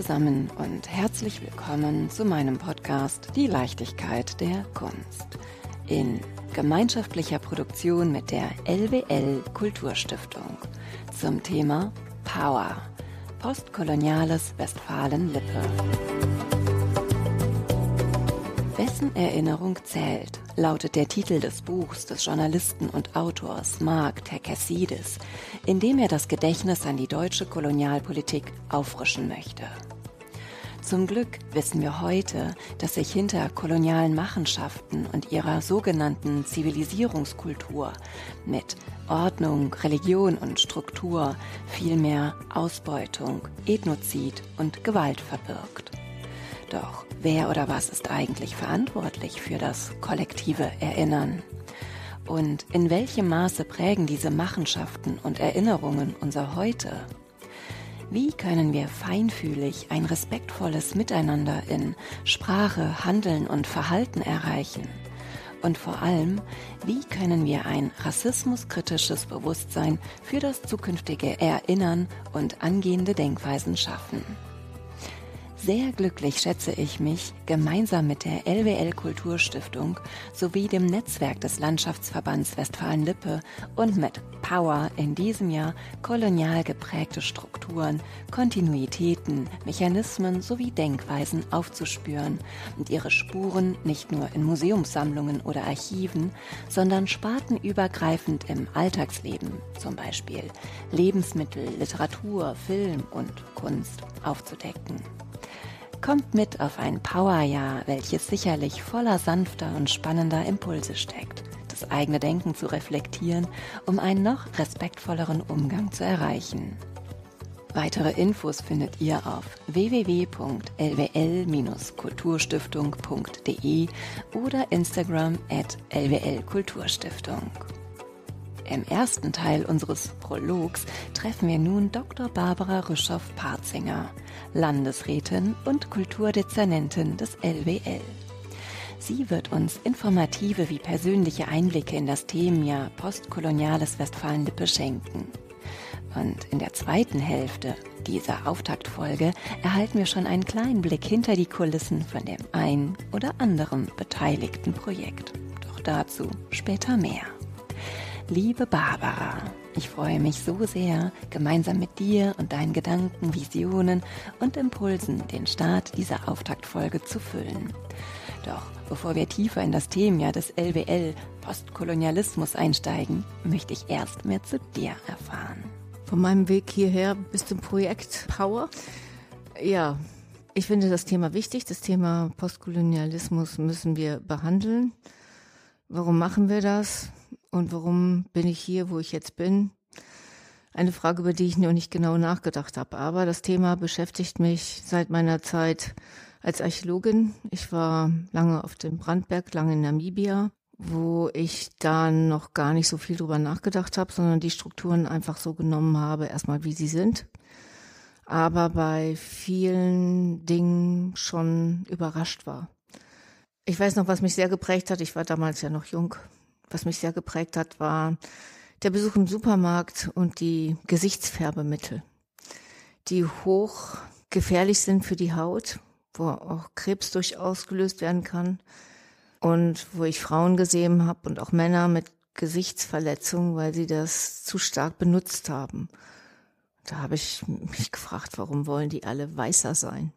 zusammen und herzlich willkommen zu meinem Podcast Die Leichtigkeit der Kunst in gemeinschaftlicher Produktion mit der LWL Kulturstiftung zum Thema Power, postkoloniales Westfalen-Lippe. Wessen Erinnerung zählt, lautet der Titel des Buchs des Journalisten und Autors Mark Terkessidis, in dem er das Gedächtnis an die deutsche Kolonialpolitik auffrischen möchte. Zum Glück wissen wir heute, dass sich hinter kolonialen Machenschaften und ihrer sogenannten Zivilisierungskultur mit Ordnung, Religion und Struktur vielmehr Ausbeutung, Ethnozid und Gewalt verbirgt. Doch wer oder was ist eigentlich verantwortlich für das kollektive Erinnern? Und in welchem Maße prägen diese Machenschaften und Erinnerungen unser Heute? Wie können wir feinfühlig ein respektvolles Miteinander in Sprache, Handeln und Verhalten erreichen? Und vor allem, wie können wir ein rassismuskritisches Bewusstsein für das zukünftige Erinnern und angehende Denkweisen schaffen? Sehr glücklich schätze ich mich, gemeinsam mit der LWL Kulturstiftung sowie dem Netzwerk des Landschaftsverbands Westfalen-Lippe und mit Power in diesem Jahr kolonial geprägte Strukturen, Kontinuitäten, Mechanismen sowie Denkweisen aufzuspüren und ihre Spuren nicht nur in Museumssammlungen oder Archiven, sondern spartenübergreifend im Alltagsleben, zum Beispiel Lebensmittel, Literatur, Film und Kunst aufzudecken. Kommt mit auf ein Powerjahr, welches sicherlich voller sanfter und spannender Impulse steckt, das eigene Denken zu reflektieren, um einen noch respektvolleren Umgang zu erreichen. Weitere Infos findet ihr auf www.lwl-kulturstiftung.de oder Instagram at lwlkulturstiftung. Im ersten Teil unseres Prologs treffen wir nun Dr. Barbara Rüschow-Parzinger, Landesrätin und Kulturdezernentin des LWL. Sie wird uns informative wie persönliche Einblicke in das Themenjahr postkoloniales Westfalen-Lippe schenken. Und in der zweiten Hälfte dieser Auftaktfolge erhalten wir schon einen kleinen Blick hinter die Kulissen von dem ein oder anderen beteiligten Projekt. Doch dazu später mehr. Liebe Barbara, ich freue mich so sehr, gemeinsam mit dir und deinen Gedanken, Visionen und Impulsen den Start dieser Auftaktfolge zu füllen. Doch bevor wir tiefer in das Thema des LWL Postkolonialismus einsteigen, möchte ich erst mehr zu dir erfahren. Von meinem Weg hierher bis zum Projekt Power. Ja, ich finde das Thema wichtig. Das Thema Postkolonialismus müssen wir behandeln. Warum machen wir das? Und warum bin ich hier, wo ich jetzt bin? Eine Frage, über die ich noch nicht genau nachgedacht habe. Aber das Thema beschäftigt mich seit meiner Zeit als Archäologin. Ich war lange auf dem Brandberg, lange in Namibia, wo ich dann noch gar nicht so viel drüber nachgedacht habe, sondern die Strukturen einfach so genommen habe, erstmal wie sie sind. Aber bei vielen Dingen schon überrascht war. Ich weiß noch, was mich sehr geprägt hat. Ich war damals ja noch jung was mich sehr geprägt hat, war der Besuch im Supermarkt und die Gesichtsfärbemittel, die hoch gefährlich sind für die Haut, wo auch Krebs durchaus gelöst werden kann und wo ich Frauen gesehen habe und auch Männer mit Gesichtsverletzungen, weil sie das zu stark benutzt haben. Da habe ich mich gefragt, warum wollen die alle weißer sein?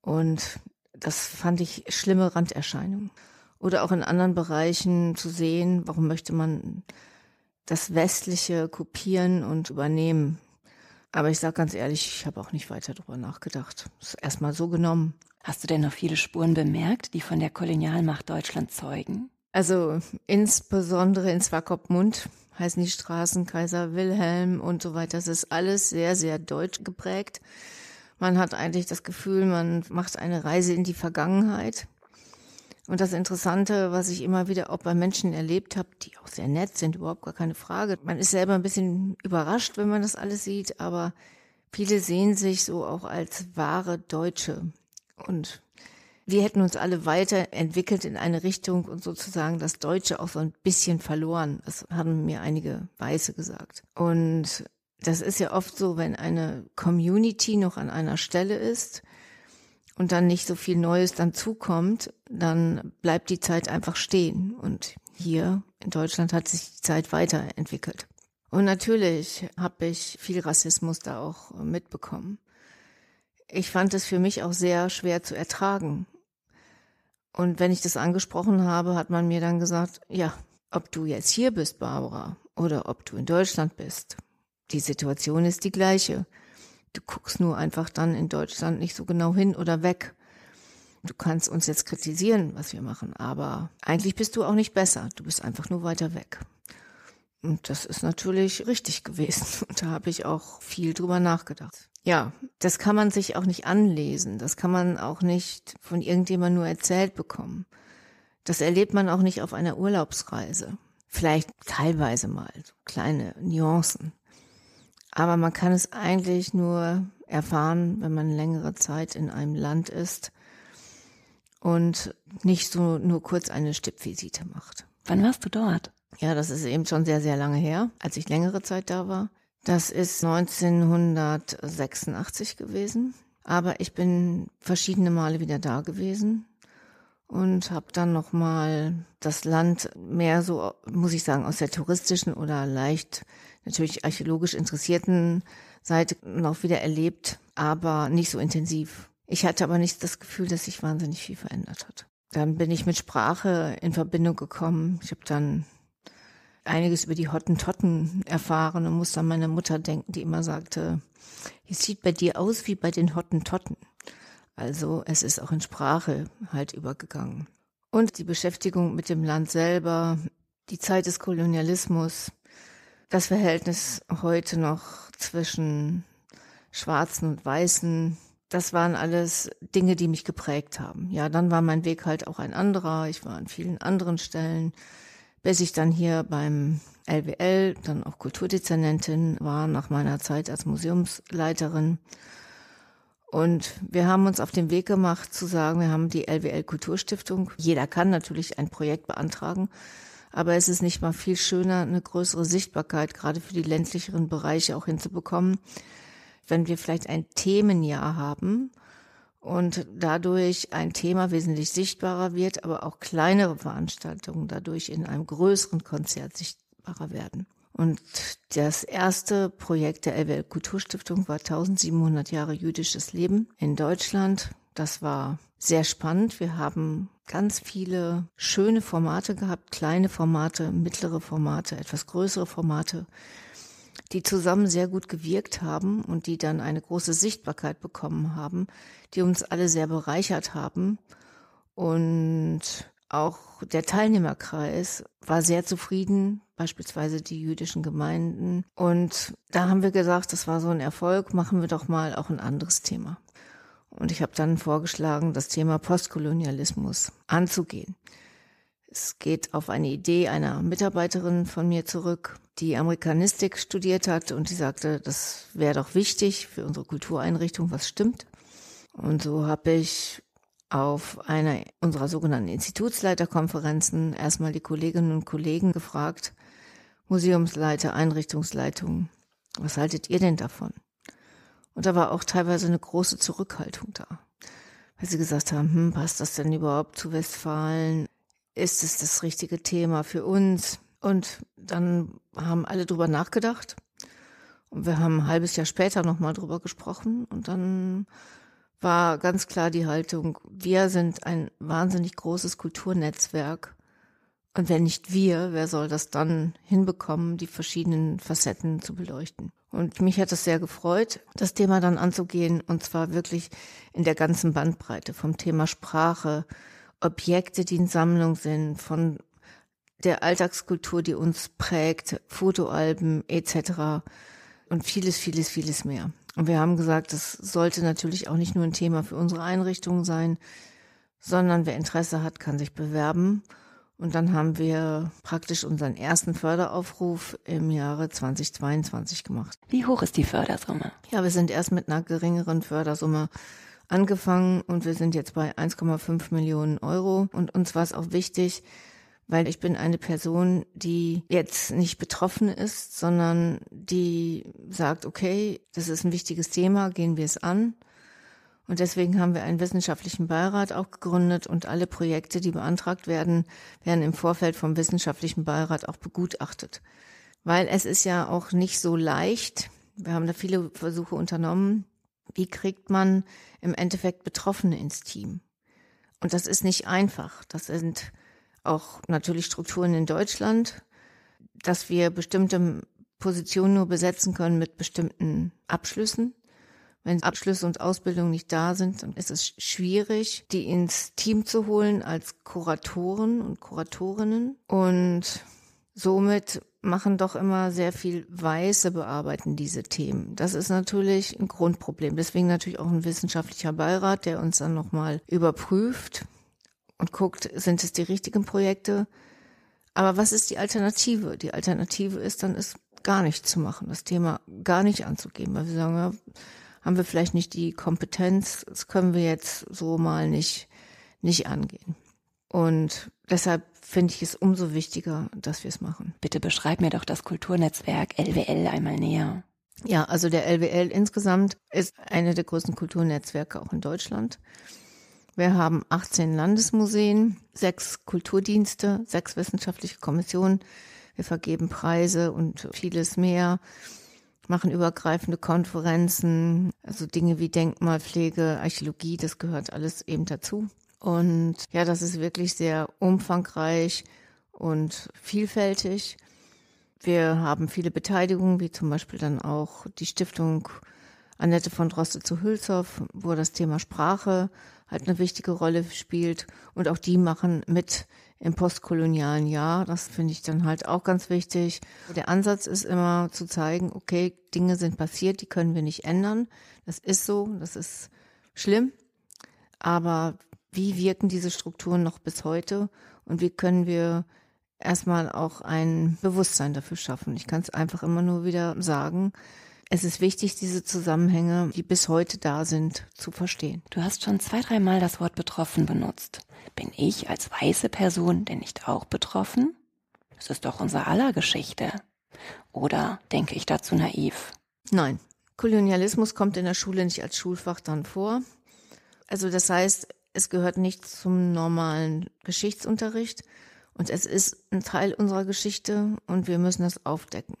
Und das fand ich schlimme Randerscheinungen oder auch in anderen Bereichen zu sehen, warum möchte man das Westliche kopieren und übernehmen. Aber ich sage ganz ehrlich, ich habe auch nicht weiter darüber nachgedacht. Das ist erstmal so genommen. Hast du denn noch viele Spuren bemerkt, die von der Kolonialmacht Deutschland zeugen? Also insbesondere in Swakopmund heißen die Straßen Kaiser Wilhelm und so weiter. Das ist alles sehr, sehr deutsch geprägt. Man hat eigentlich das Gefühl, man macht eine Reise in die Vergangenheit. Und das Interessante, was ich immer wieder auch bei Menschen erlebt habe, die auch sehr nett sind, überhaupt gar keine Frage. Man ist selber ein bisschen überrascht, wenn man das alles sieht, aber viele sehen sich so auch als wahre Deutsche. Und wir hätten uns alle weiterentwickelt in eine Richtung und sozusagen das Deutsche auch so ein bisschen verloren. Das haben mir einige Weiße gesagt. Und Das ist ja oft so, wenn eine Community noch an einer Stelle ist und dann nicht so viel Neues dann zukommt, dann bleibt die Zeit einfach stehen. Und hier in Deutschland hat sich die Zeit weiterentwickelt. Und natürlich habe ich viel Rassismus da auch mitbekommen. Ich fand es für mich auch sehr schwer zu ertragen. Und wenn ich das angesprochen habe, hat man mir dann gesagt, ja, ob du jetzt hier bist, Barbara, oder ob du in Deutschland bist, die Situation ist die gleiche. Du guckst nur einfach dann in Deutschland nicht so genau hin oder weg. Du kannst uns jetzt kritisieren, was wir machen, aber eigentlich bist du auch nicht besser. Du bist einfach nur weiter weg. Und das ist natürlich richtig gewesen. Und da habe ich auch viel drüber nachgedacht. Ja, das kann man sich auch nicht anlesen. Das kann man auch nicht von irgendjemandem nur erzählt bekommen. Das erlebt man auch nicht auf einer Urlaubsreise. Vielleicht teilweise mal, so kleine Nuancen. Aber man kann es eigentlich nur erfahren, wenn man längere Zeit in einem Land ist und nicht so nur kurz eine Stippvisite macht. Wann warst du dort? Ja, das ist eben schon sehr, sehr lange her, als ich längere Zeit da war. Das ist 1986 gewesen. Aber ich bin verschiedene Male wieder da gewesen und habe dann noch mal das Land mehr so, muss ich sagen, aus der touristischen oder leicht natürlich archäologisch interessierten Seite noch wieder erlebt, aber nicht so intensiv. Ich hatte aber nicht das Gefühl, dass sich wahnsinnig viel verändert hat. Dann bin ich mit Sprache in Verbindung gekommen. Ich habe dann einiges über die Hottentotten erfahren und muss an meine Mutter denken, die immer sagte, es sieht bei dir aus wie bei den Hottentotten. Also es ist auch in Sprache halt übergegangen. Und die Beschäftigung mit dem Land selber, die Zeit des Kolonialismus, das Verhältnis heute noch zwischen Schwarzen und Weißen, das waren alles Dinge, die mich geprägt haben. Ja, dann war mein Weg halt auch ein anderer. Ich war an vielen anderen Stellen bis ich dann hier beim LWL, dann auch Kulturdezernentin war nach meiner Zeit als Museumsleiterin. Und wir haben uns auf den Weg gemacht zu sagen, wir haben die LWL Kulturstiftung. Jeder kann natürlich ein Projekt beantragen, aber es ist nicht mal viel schöner, eine größere Sichtbarkeit gerade für die ländlicheren Bereiche auch hinzubekommen, wenn wir vielleicht ein Themenjahr haben und dadurch ein Thema wesentlich sichtbarer wird, aber auch kleinere Veranstaltungen dadurch in einem größeren Konzert sichtbarer werden. Und das erste Projekt der LWL Kulturstiftung war 1700 Jahre jüdisches Leben in Deutschland. Das war sehr spannend. Wir haben ganz viele schöne Formate gehabt, kleine Formate, mittlere Formate, etwas größere Formate die zusammen sehr gut gewirkt haben und die dann eine große Sichtbarkeit bekommen haben, die uns alle sehr bereichert haben. Und auch der Teilnehmerkreis war sehr zufrieden, beispielsweise die jüdischen Gemeinden. Und da haben wir gesagt, das war so ein Erfolg, machen wir doch mal auch ein anderes Thema. Und ich habe dann vorgeschlagen, das Thema Postkolonialismus anzugehen. Es geht auf eine Idee einer Mitarbeiterin von mir zurück, die Amerikanistik studiert hat und die sagte, das wäre doch wichtig für unsere Kultureinrichtung, was stimmt. Und so habe ich auf einer unserer sogenannten Institutsleiterkonferenzen erstmal die Kolleginnen und Kollegen gefragt, Museumsleiter, Einrichtungsleitung, was haltet ihr denn davon? Und da war auch teilweise eine große Zurückhaltung da, weil sie gesagt haben, hm, passt das denn überhaupt zu Westfalen? ist es das richtige Thema für uns? Und dann haben alle drüber nachgedacht. Und wir haben ein halbes Jahr später nochmal drüber gesprochen. Und dann war ganz klar die Haltung, wir sind ein wahnsinnig großes Kulturnetzwerk. Und wenn nicht wir, wer soll das dann hinbekommen, die verschiedenen Facetten zu beleuchten? Und mich hat es sehr gefreut, das Thema dann anzugehen, und zwar wirklich in der ganzen Bandbreite, vom Thema Sprache, Objekte, die in Sammlung sind, von der Alltagskultur, die uns prägt, Fotoalben etc. und vieles, vieles, vieles mehr. Und wir haben gesagt, das sollte natürlich auch nicht nur ein Thema für unsere Einrichtung sein, sondern wer Interesse hat, kann sich bewerben. Und dann haben wir praktisch unseren ersten Förderaufruf im Jahre 2022 gemacht. Wie hoch ist die Fördersumme? Ja, wir sind erst mit einer geringeren Fördersumme angefangen und wir sind jetzt bei 1,5 Millionen Euro. Und uns war es auch wichtig, weil ich bin eine Person, die jetzt nicht betroffen ist, sondern die sagt, okay, das ist ein wichtiges Thema, gehen wir es an. Und deswegen haben wir einen wissenschaftlichen Beirat auch gegründet und alle Projekte, die beantragt werden, werden im Vorfeld vom wissenschaftlichen Beirat auch begutachtet. Weil es ist ja auch nicht so leicht. Wir haben da viele Versuche unternommen. Wie kriegt man im Endeffekt Betroffene ins Team? Und das ist nicht einfach. Das sind auch natürlich Strukturen in Deutschland, dass wir bestimmte Positionen nur besetzen können mit bestimmten Abschlüssen. Wenn Abschlüsse und Ausbildung nicht da sind, dann ist es schwierig, die ins Team zu holen als Kuratoren und Kuratorinnen. Und somit machen doch immer sehr viel Weiße bearbeiten diese Themen. Das ist natürlich ein Grundproblem. Deswegen natürlich auch ein wissenschaftlicher Beirat, der uns dann nochmal überprüft und guckt, sind es die richtigen Projekte. Aber was ist die Alternative? Die Alternative ist dann, es gar nicht zu machen, das Thema gar nicht anzugeben, weil wir sagen, ja, haben wir vielleicht nicht die Kompetenz, das können wir jetzt so mal nicht, nicht angehen. Und deshalb finde ich es umso wichtiger, dass wir es machen. Bitte beschreib mir doch das Kulturnetzwerk LWL einmal näher. Ja, also der LWL insgesamt ist eine der größten Kulturnetzwerke auch in Deutschland. Wir haben 18 Landesmuseen, sechs Kulturdienste, sechs wissenschaftliche Kommissionen. Wir vergeben Preise und vieles mehr machen übergreifende Konferenzen, also Dinge wie Denkmalpflege, Archäologie, das gehört alles eben dazu. Und ja, das ist wirklich sehr umfangreich und vielfältig. Wir haben viele Beteiligungen, wie zum Beispiel dann auch die Stiftung Annette von Droste zu Hülshoff, wo das Thema Sprache halt eine wichtige Rolle spielt. Und auch die machen mit im postkolonialen Jahr. Das finde ich dann halt auch ganz wichtig. Der Ansatz ist immer zu zeigen, okay, Dinge sind passiert, die können wir nicht ändern. Das ist so, das ist schlimm. Aber wie wirken diese Strukturen noch bis heute? Und wie können wir erstmal auch ein Bewusstsein dafür schaffen? Ich kann es einfach immer nur wieder sagen. Es ist wichtig, diese Zusammenhänge, die bis heute da sind, zu verstehen. Du hast schon zwei, dreimal das Wort betroffen benutzt. Bin ich als weiße Person denn nicht auch betroffen? Das ist doch unser aller Geschichte. Oder denke ich dazu naiv? Nein. Kolonialismus kommt in der Schule nicht als Schulfach dann vor. Also das heißt, es gehört nicht zum normalen Geschichtsunterricht und es ist ein Teil unserer Geschichte und wir müssen das aufdecken.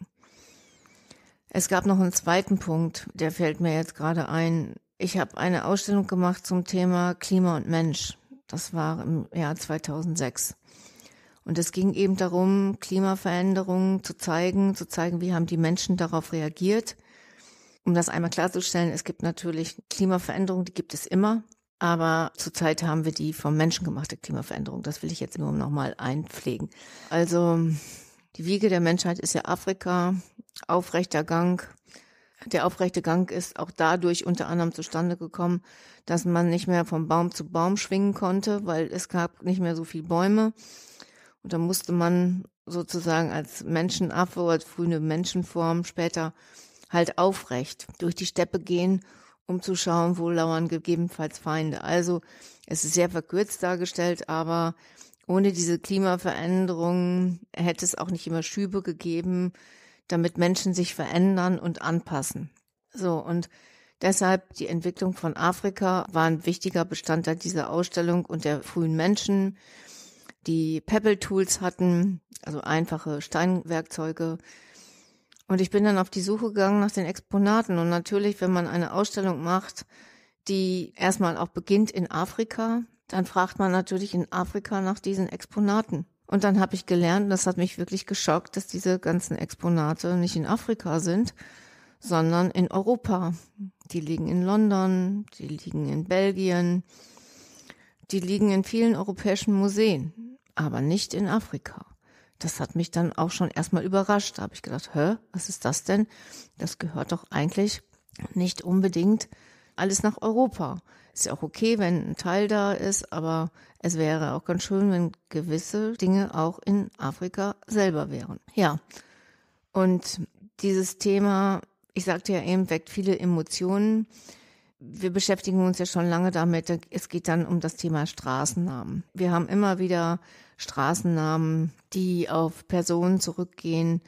Es gab noch einen zweiten Punkt, der fällt mir jetzt gerade ein. Ich habe eine Ausstellung gemacht zum Thema Klima und Mensch. Das war im Jahr 2006. Und es ging eben darum, Klimaveränderungen zu zeigen, zu zeigen, wie haben die Menschen darauf reagiert. Um das einmal klarzustellen, es gibt natürlich Klimaveränderungen, die gibt es immer. Aber zurzeit haben wir die vom Menschen gemachte Klimaveränderung. Das will ich jetzt nur nochmal einpflegen. Also die Wiege der Menschheit ist ja Afrika, aufrechter Gang. Der aufrechte Gang ist auch dadurch unter anderem zustande gekommen, dass man nicht mehr vom Baum zu Baum schwingen konnte, weil es gab nicht mehr so viele Bäume. Und da musste man sozusagen als Menschenaffe oder frühe Menschenform später halt aufrecht durch die Steppe gehen, um zu schauen, wo lauern gegebenenfalls Feinde. Also es ist sehr verkürzt dargestellt, aber ohne diese Klimaveränderung hätte es auch nicht immer Schübe gegeben, damit Menschen sich verändern und anpassen. So, und deshalb die Entwicklung von Afrika war ein wichtiger Bestandteil dieser Ausstellung und der frühen Menschen, die Pebble Tools hatten, also einfache Steinwerkzeuge. Und ich bin dann auf die Suche gegangen nach den Exponaten. Und natürlich, wenn man eine Ausstellung macht, die erstmal auch beginnt in Afrika, dann fragt man natürlich in Afrika nach diesen Exponaten. Und dann habe ich gelernt, das hat mich wirklich geschockt, dass diese ganzen Exponate nicht in Afrika sind, sondern in Europa. Die liegen in London, die liegen in Belgien, die liegen in vielen europäischen Museen, aber nicht in Afrika. Das hat mich dann auch schon erstmal überrascht. Da habe ich gedacht, hä, was ist das denn? Das gehört doch eigentlich nicht unbedingt alles nach Europa. Ist ja auch okay, wenn ein Teil da ist, aber es wäre auch ganz schön, wenn gewisse Dinge auch in Afrika selber wären. Ja. Und dieses Thema, ich sagte ja eben, weckt viele Emotionen. wir beschäftigen uns ja schon lange damit. Es geht dann um das Thema Straßennamen. Wir haben immer wieder Straßennamen, die auf Personen zurückgehen,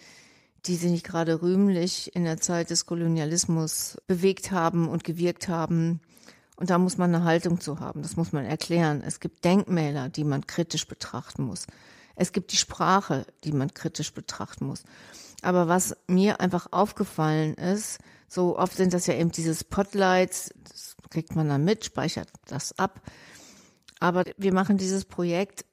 die sich nicht gerade rühmlich in der Zeit des Kolonialismus bewegt haben und gewirkt haben. Und da muss man eine Haltung zu haben. Das muss man erklären. Es gibt Denkmäler, die man kritisch betrachten muss. Es gibt die Sprache, die man kritisch betrachten muss. Aber was mir einfach aufgefallen ist, so oft sind das ja eben diese Spotlights, das kriegt man dann mit, speichert das ab. Aber wir machen dieses Projekt,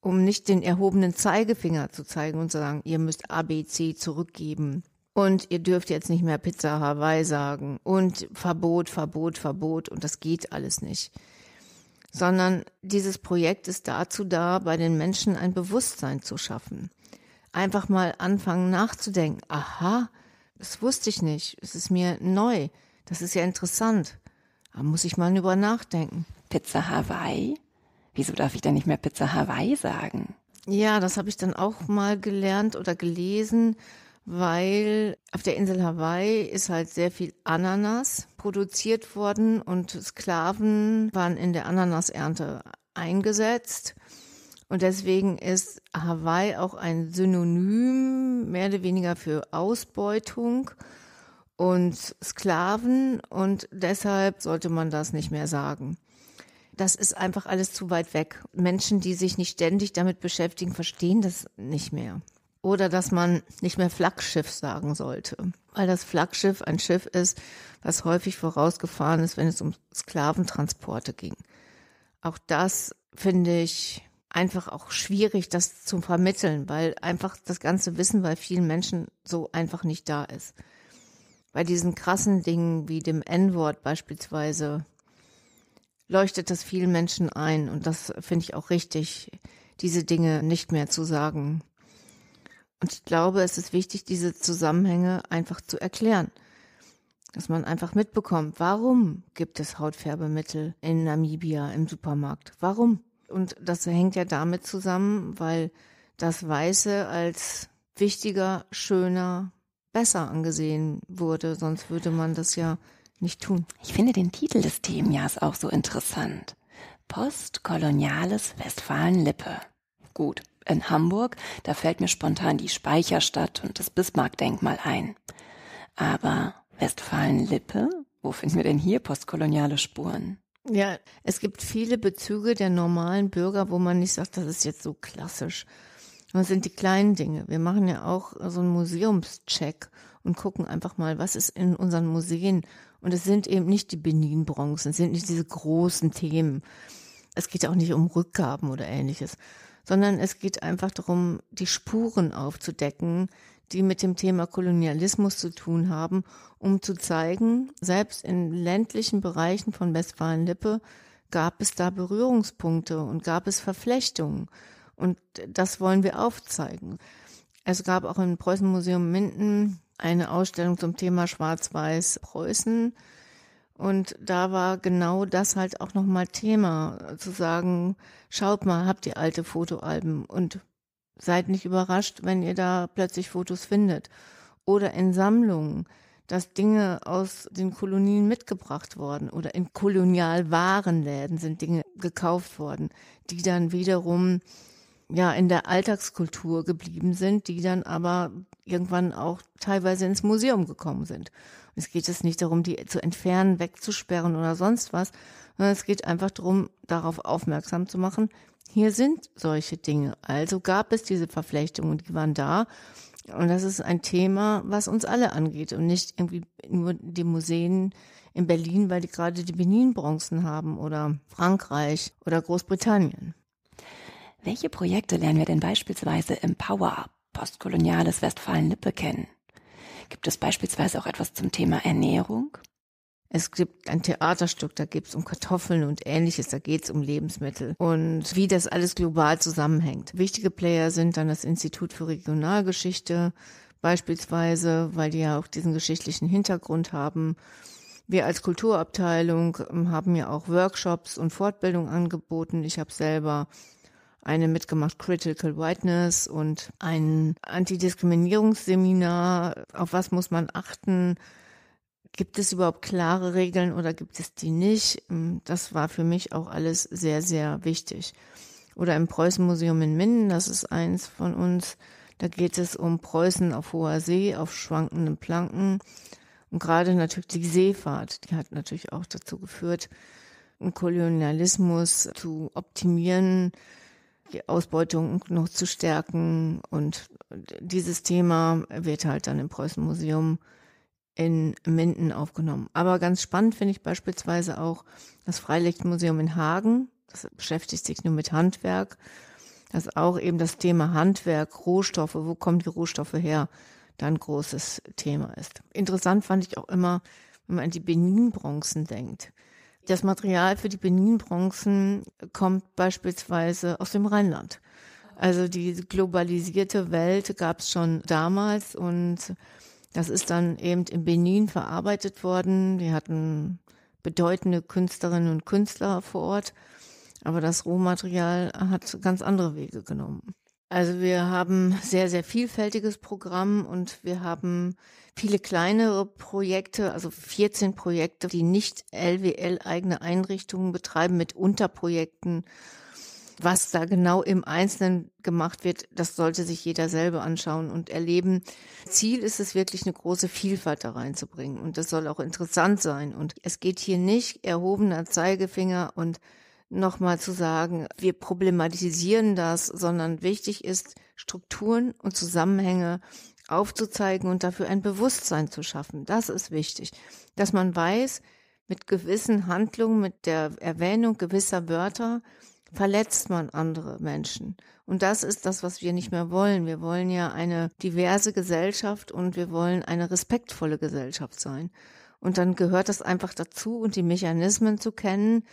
um nicht den erhobenen Zeigefinger zu zeigen und zu sagen, ihr müsst ABC zurückgeben. Und ihr dürft jetzt nicht mehr Pizza Hawaii sagen. Und Verbot, Verbot, Verbot. Und das geht alles nicht. Sondern dieses Projekt ist dazu da, bei den Menschen ein Bewusstsein zu schaffen einfach mal anfangen nachzudenken. Aha, das wusste ich nicht. Es ist mir neu. Das ist ja interessant. Da muss ich mal drüber nachdenken. Pizza Hawaii? Wieso darf ich denn nicht mehr Pizza Hawaii sagen? Ja, das habe ich dann auch mal gelernt oder gelesen, weil auf der Insel Hawaii ist halt sehr viel Ananas produziert worden und Sklaven waren in der Ananasernte eingesetzt. Und deswegen ist Hawaii auch ein Synonym mehr oder weniger für Ausbeutung und Sklaven und deshalb sollte man das nicht mehr sagen. Das ist einfach alles zu weit weg. Menschen, die sich nicht ständig damit beschäftigen, verstehen das nicht mehr. Oder dass man nicht mehr Flaggschiff sagen sollte, weil das Flaggschiff ein Schiff ist, was häufig vorausgefahren ist, wenn es um Sklaventransporte ging. Auch das finde ich einfach auch schwierig, das zu vermitteln, weil einfach das ganze Wissen bei vielen Menschen so einfach nicht da ist. Bei diesen krassen Dingen wie dem N-Wort beispielsweise leuchtet das vielen Menschen ein und das finde ich auch richtig, diese Dinge nicht mehr zu sagen. Und ich glaube, es ist wichtig, diese Zusammenhänge einfach zu erklären. Dass man einfach mitbekommt, warum gibt es Hautfärbemittel in Namibia im Supermarkt? Warum? Und das hängt ja damit zusammen, weil das Weiße als wichtiger, schöner, besser angesehen wurde. Sonst würde man das ja nicht tun. Ich finde den Titel des Themenjahrs auch so interessant. Postkoloniales Westfalen-Lippe. Gut, in Hamburg, da fällt mir spontan die Speicherstadt und das Bismarck-Denkmal ein. Aber Westfalen-Lippe? Wo finden wir denn hier postkoloniale Spuren? Ja, es gibt viele Bezüge der normalen Bürger, wo man nicht sagt, das ist jetzt so klassisch. Das sind die kleinen Dinge. Wir machen ja auch so einen Museumscheck und gucken einfach mal, was ist in unseren Museen. Und es sind eben nicht die Benin-Bronzen, es sind nicht diese großen Themen. Es geht auch nicht um Rückgaben oder ähnliches, sondern es geht einfach darum, die Spuren aufzudecken, die mit dem Thema Kolonialismus zu tun haben, um zu zeigen, selbst in ländlichen Bereichen von Westfalen-Lippe gab es da Berührungspunkte und gab es Verflechtungen. Und das wollen wir aufzeigen. Es gab auch im Preußen-Museum Minden eine Ausstellung zum Thema Schwarz-Weiß Preußen. Und da war genau das halt auch nochmal Thema, zu sagen, schaut mal, habt ihr alte Fotoalben und Seid nicht überrascht, wenn ihr da plötzlich Fotos findet. Oder in Sammlungen, dass Dinge aus den Kolonien mitgebracht worden oder in Kolonialwarenläden sind Dinge gekauft worden, die dann wiederum ja in der Alltagskultur geblieben sind, die dann aber irgendwann auch teilweise ins Museum gekommen sind. Und es geht jetzt nicht darum, die zu entfernen, wegzusperren oder sonst was, sondern es geht einfach darum, darauf aufmerksam zu machen, hier sind solche Dinge. Also gab es diese Verflechtungen die waren da. Und das ist ein Thema, was uns alle angeht und nicht irgendwie nur die Museen in Berlin, weil die gerade die Benin-Bronzen haben oder Frankreich oder Großbritannien. Welche Projekte lernen wir denn beispielsweise im Power-Up, postkoloniales Westfalen-Lippe kennen? Gibt es beispielsweise auch etwas zum Thema Ernährung? Es gibt ein Theaterstück, da geht es um Kartoffeln und ähnliches, da geht es um Lebensmittel und wie das alles global zusammenhängt. Wichtige Player sind dann das Institut für Regionalgeschichte beispielsweise, weil die ja auch diesen geschichtlichen Hintergrund haben. Wir als Kulturabteilung ähm, haben ja auch Workshops und Fortbildung angeboten. Ich habe selber eine mitgemacht Critical Whiteness und ein Antidiskriminierungsseminar. Auf was muss man achten? Gibt es überhaupt klare Regeln oder gibt es die nicht? Ähm, das war für mich auch alles sehr, sehr wichtig. Oder im Preußenmuseum in Minden, das ist eins von uns, da geht es um Preußen auf hoher See, auf schwankenden Planken. Und gerade natürlich die Seefahrt, die hat natürlich auch dazu geführt, einen Kolonialismus zu optimieren, die Ausbeutung noch zu stärken. Und dieses Thema wird halt dann im Preußenmuseum in Minden aufgenommen. Aber ganz spannend finde ich beispielsweise auch das Freilichtmuseum in Hagen. Das beschäftigt sich nur mit Handwerk. Das auch eben das Thema Handwerk, Rohstoffe, wo kommen die Rohstoffe her, da ein großes Thema ist. Interessant fand ich auch immer, wenn man an die Benin-Bronzen denkt. Das Material für die Benin-Bronzen kommt beispielsweise aus dem Rheinland. Also die globalisierte Welt gab es schon damals und das ist dann eben in Benin verarbeitet worden. Die hatten bedeutende Künstlerinnen und Künstler vor Ort, aber das Rohmaterial hat ganz andere Wege genommen. Also wir haben sehr, sehr vielfältiges Programm und wir haben viele kleinere Projekte, also 14 Projekte, die nicht LWL eigene Einrichtungen betreiben mit Unterprojekten. Was da genau im Einzelnen gemacht wird, das sollte sich jeder selber anschauen und erleben. Ziel ist es wirklich, eine große Vielfalt da reinzubringen. Und das soll auch interessant sein. Und es geht hier nicht erhobener Zeigefinger und nochmal zu sagen, wir problematisieren das, sondern wichtig ist, Strukturen und Zusammenhänge aufzuzeigen und dafür ein Bewusstsein zu schaffen. Das ist wichtig, dass man weiß, mit gewissen Handlungen, mit der Erwähnung gewisser Wörter verletzt man andere Menschen. Und das ist das, was wir nicht mehr wollen. Wir wollen ja eine diverse Gesellschaft und wir wollen eine respektvolle Gesellschaft sein. Und dann gehört das einfach dazu und die Mechanismen zu kennen,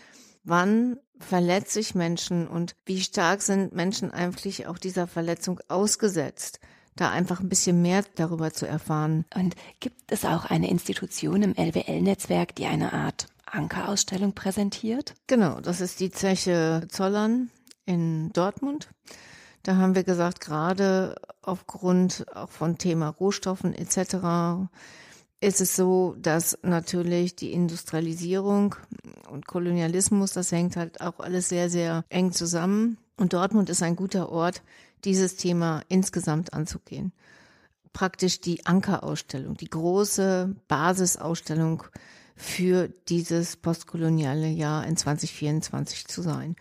wann verletze ich Menschen und wie stark sind Menschen eigentlich auch dieser Verletzung ausgesetzt da einfach ein bisschen mehr darüber zu erfahren. Und gibt es auch eine Institution im LWL-Netzwerk, die eine Art Ankerausstellung präsentiert? Genau, das ist die Zeche Zollern in Dortmund. Da haben wir gesagt, gerade aufgrund auch von Thema Rohstoffen etc ist es so, dass natürlich die Industrialisierung und Kolonialismus, das hängt halt auch alles sehr, sehr eng zusammen. Und Dortmund ist ein guter Ort, dieses Thema insgesamt anzugehen. Praktisch die Ankerausstellung, die große Basisausstellung für dieses postkoloniale Jahr in 2024 zu sein.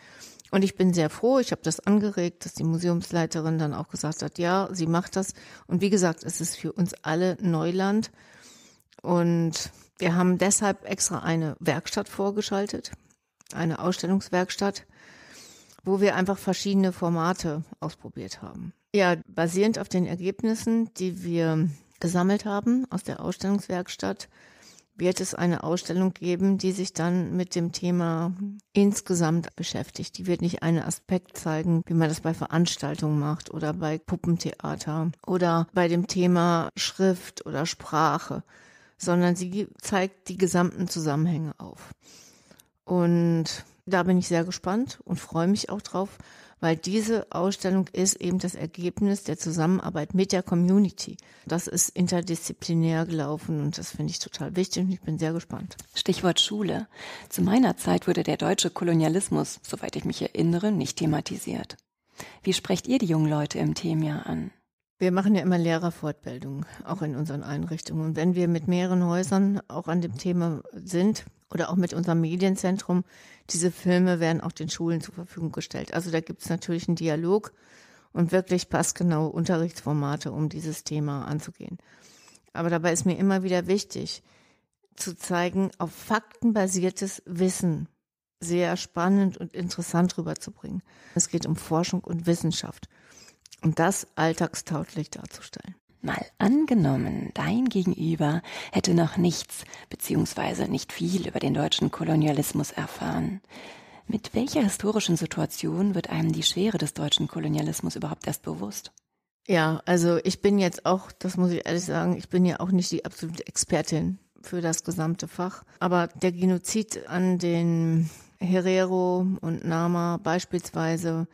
Und ich bin sehr froh, ich habe das angeregt, dass die Museumsleiterin dann auch gesagt hat, ja, sie macht das. Und wie gesagt, es ist für uns alle Neuland. Und wir haben deshalb extra eine Werkstatt vorgeschaltet, eine Ausstellungswerkstatt, wo wir einfach verschiedene Formate ausprobiert haben. Ja, basierend auf den Ergebnissen, die wir gesammelt haben aus der Ausstellungswerkstatt, wird es eine Ausstellung geben, die sich dann mit dem Thema insgesamt beschäftigt. Die wird nicht einen Aspekt zeigen, wie man das bei Veranstaltungen macht oder bei Puppentheater oder bei dem Thema Schrift oder Sprache, sondern sie zeigt die gesamten Zusammenhänge auf. Und da bin ich sehr gespannt und freue mich auch drauf, weil diese Ausstellung ist eben das Ergebnis der Zusammenarbeit mit der Community. Das ist interdisziplinär gelaufen und das finde ich total wichtig und ich bin sehr gespannt. Stichwort Schule. Zu meiner Zeit wurde der deutsche Kolonialismus, soweit ich mich erinnere, nicht thematisiert. Wie sprecht ihr die jungen Leute im Themenjahr an? Wir machen ja immer Lehrerfortbildungen, auch in unseren Einrichtungen. Und wenn wir mit mehreren Häusern auch an dem Thema sind oder auch mit unserem Medienzentrum, diese Filme werden auch den Schulen zur Verfügung gestellt. Also da gibt es natürlich einen Dialog und wirklich passgenaue Unterrichtsformate, um dieses Thema anzugehen. Aber dabei ist mir immer wieder wichtig, zu zeigen, auf faktenbasiertes Wissen sehr spannend und interessant rüberzubringen. Es geht um Forschung und Wissenschaft um das alltagstauglich darzustellen. Mal angenommen, dein Gegenüber hätte noch nichts beziehungsweise nicht viel über den deutschen Kolonialismus erfahren. Mit welcher historischen Situation wird einem die Schwere des deutschen Kolonialismus überhaupt erst bewusst? Ja, also ich bin jetzt auch, das muss ich ehrlich sagen, ich bin ja auch nicht die absolute Expertin für das gesamte Fach. Aber der Genozid an den Herero und Nama beispielsweise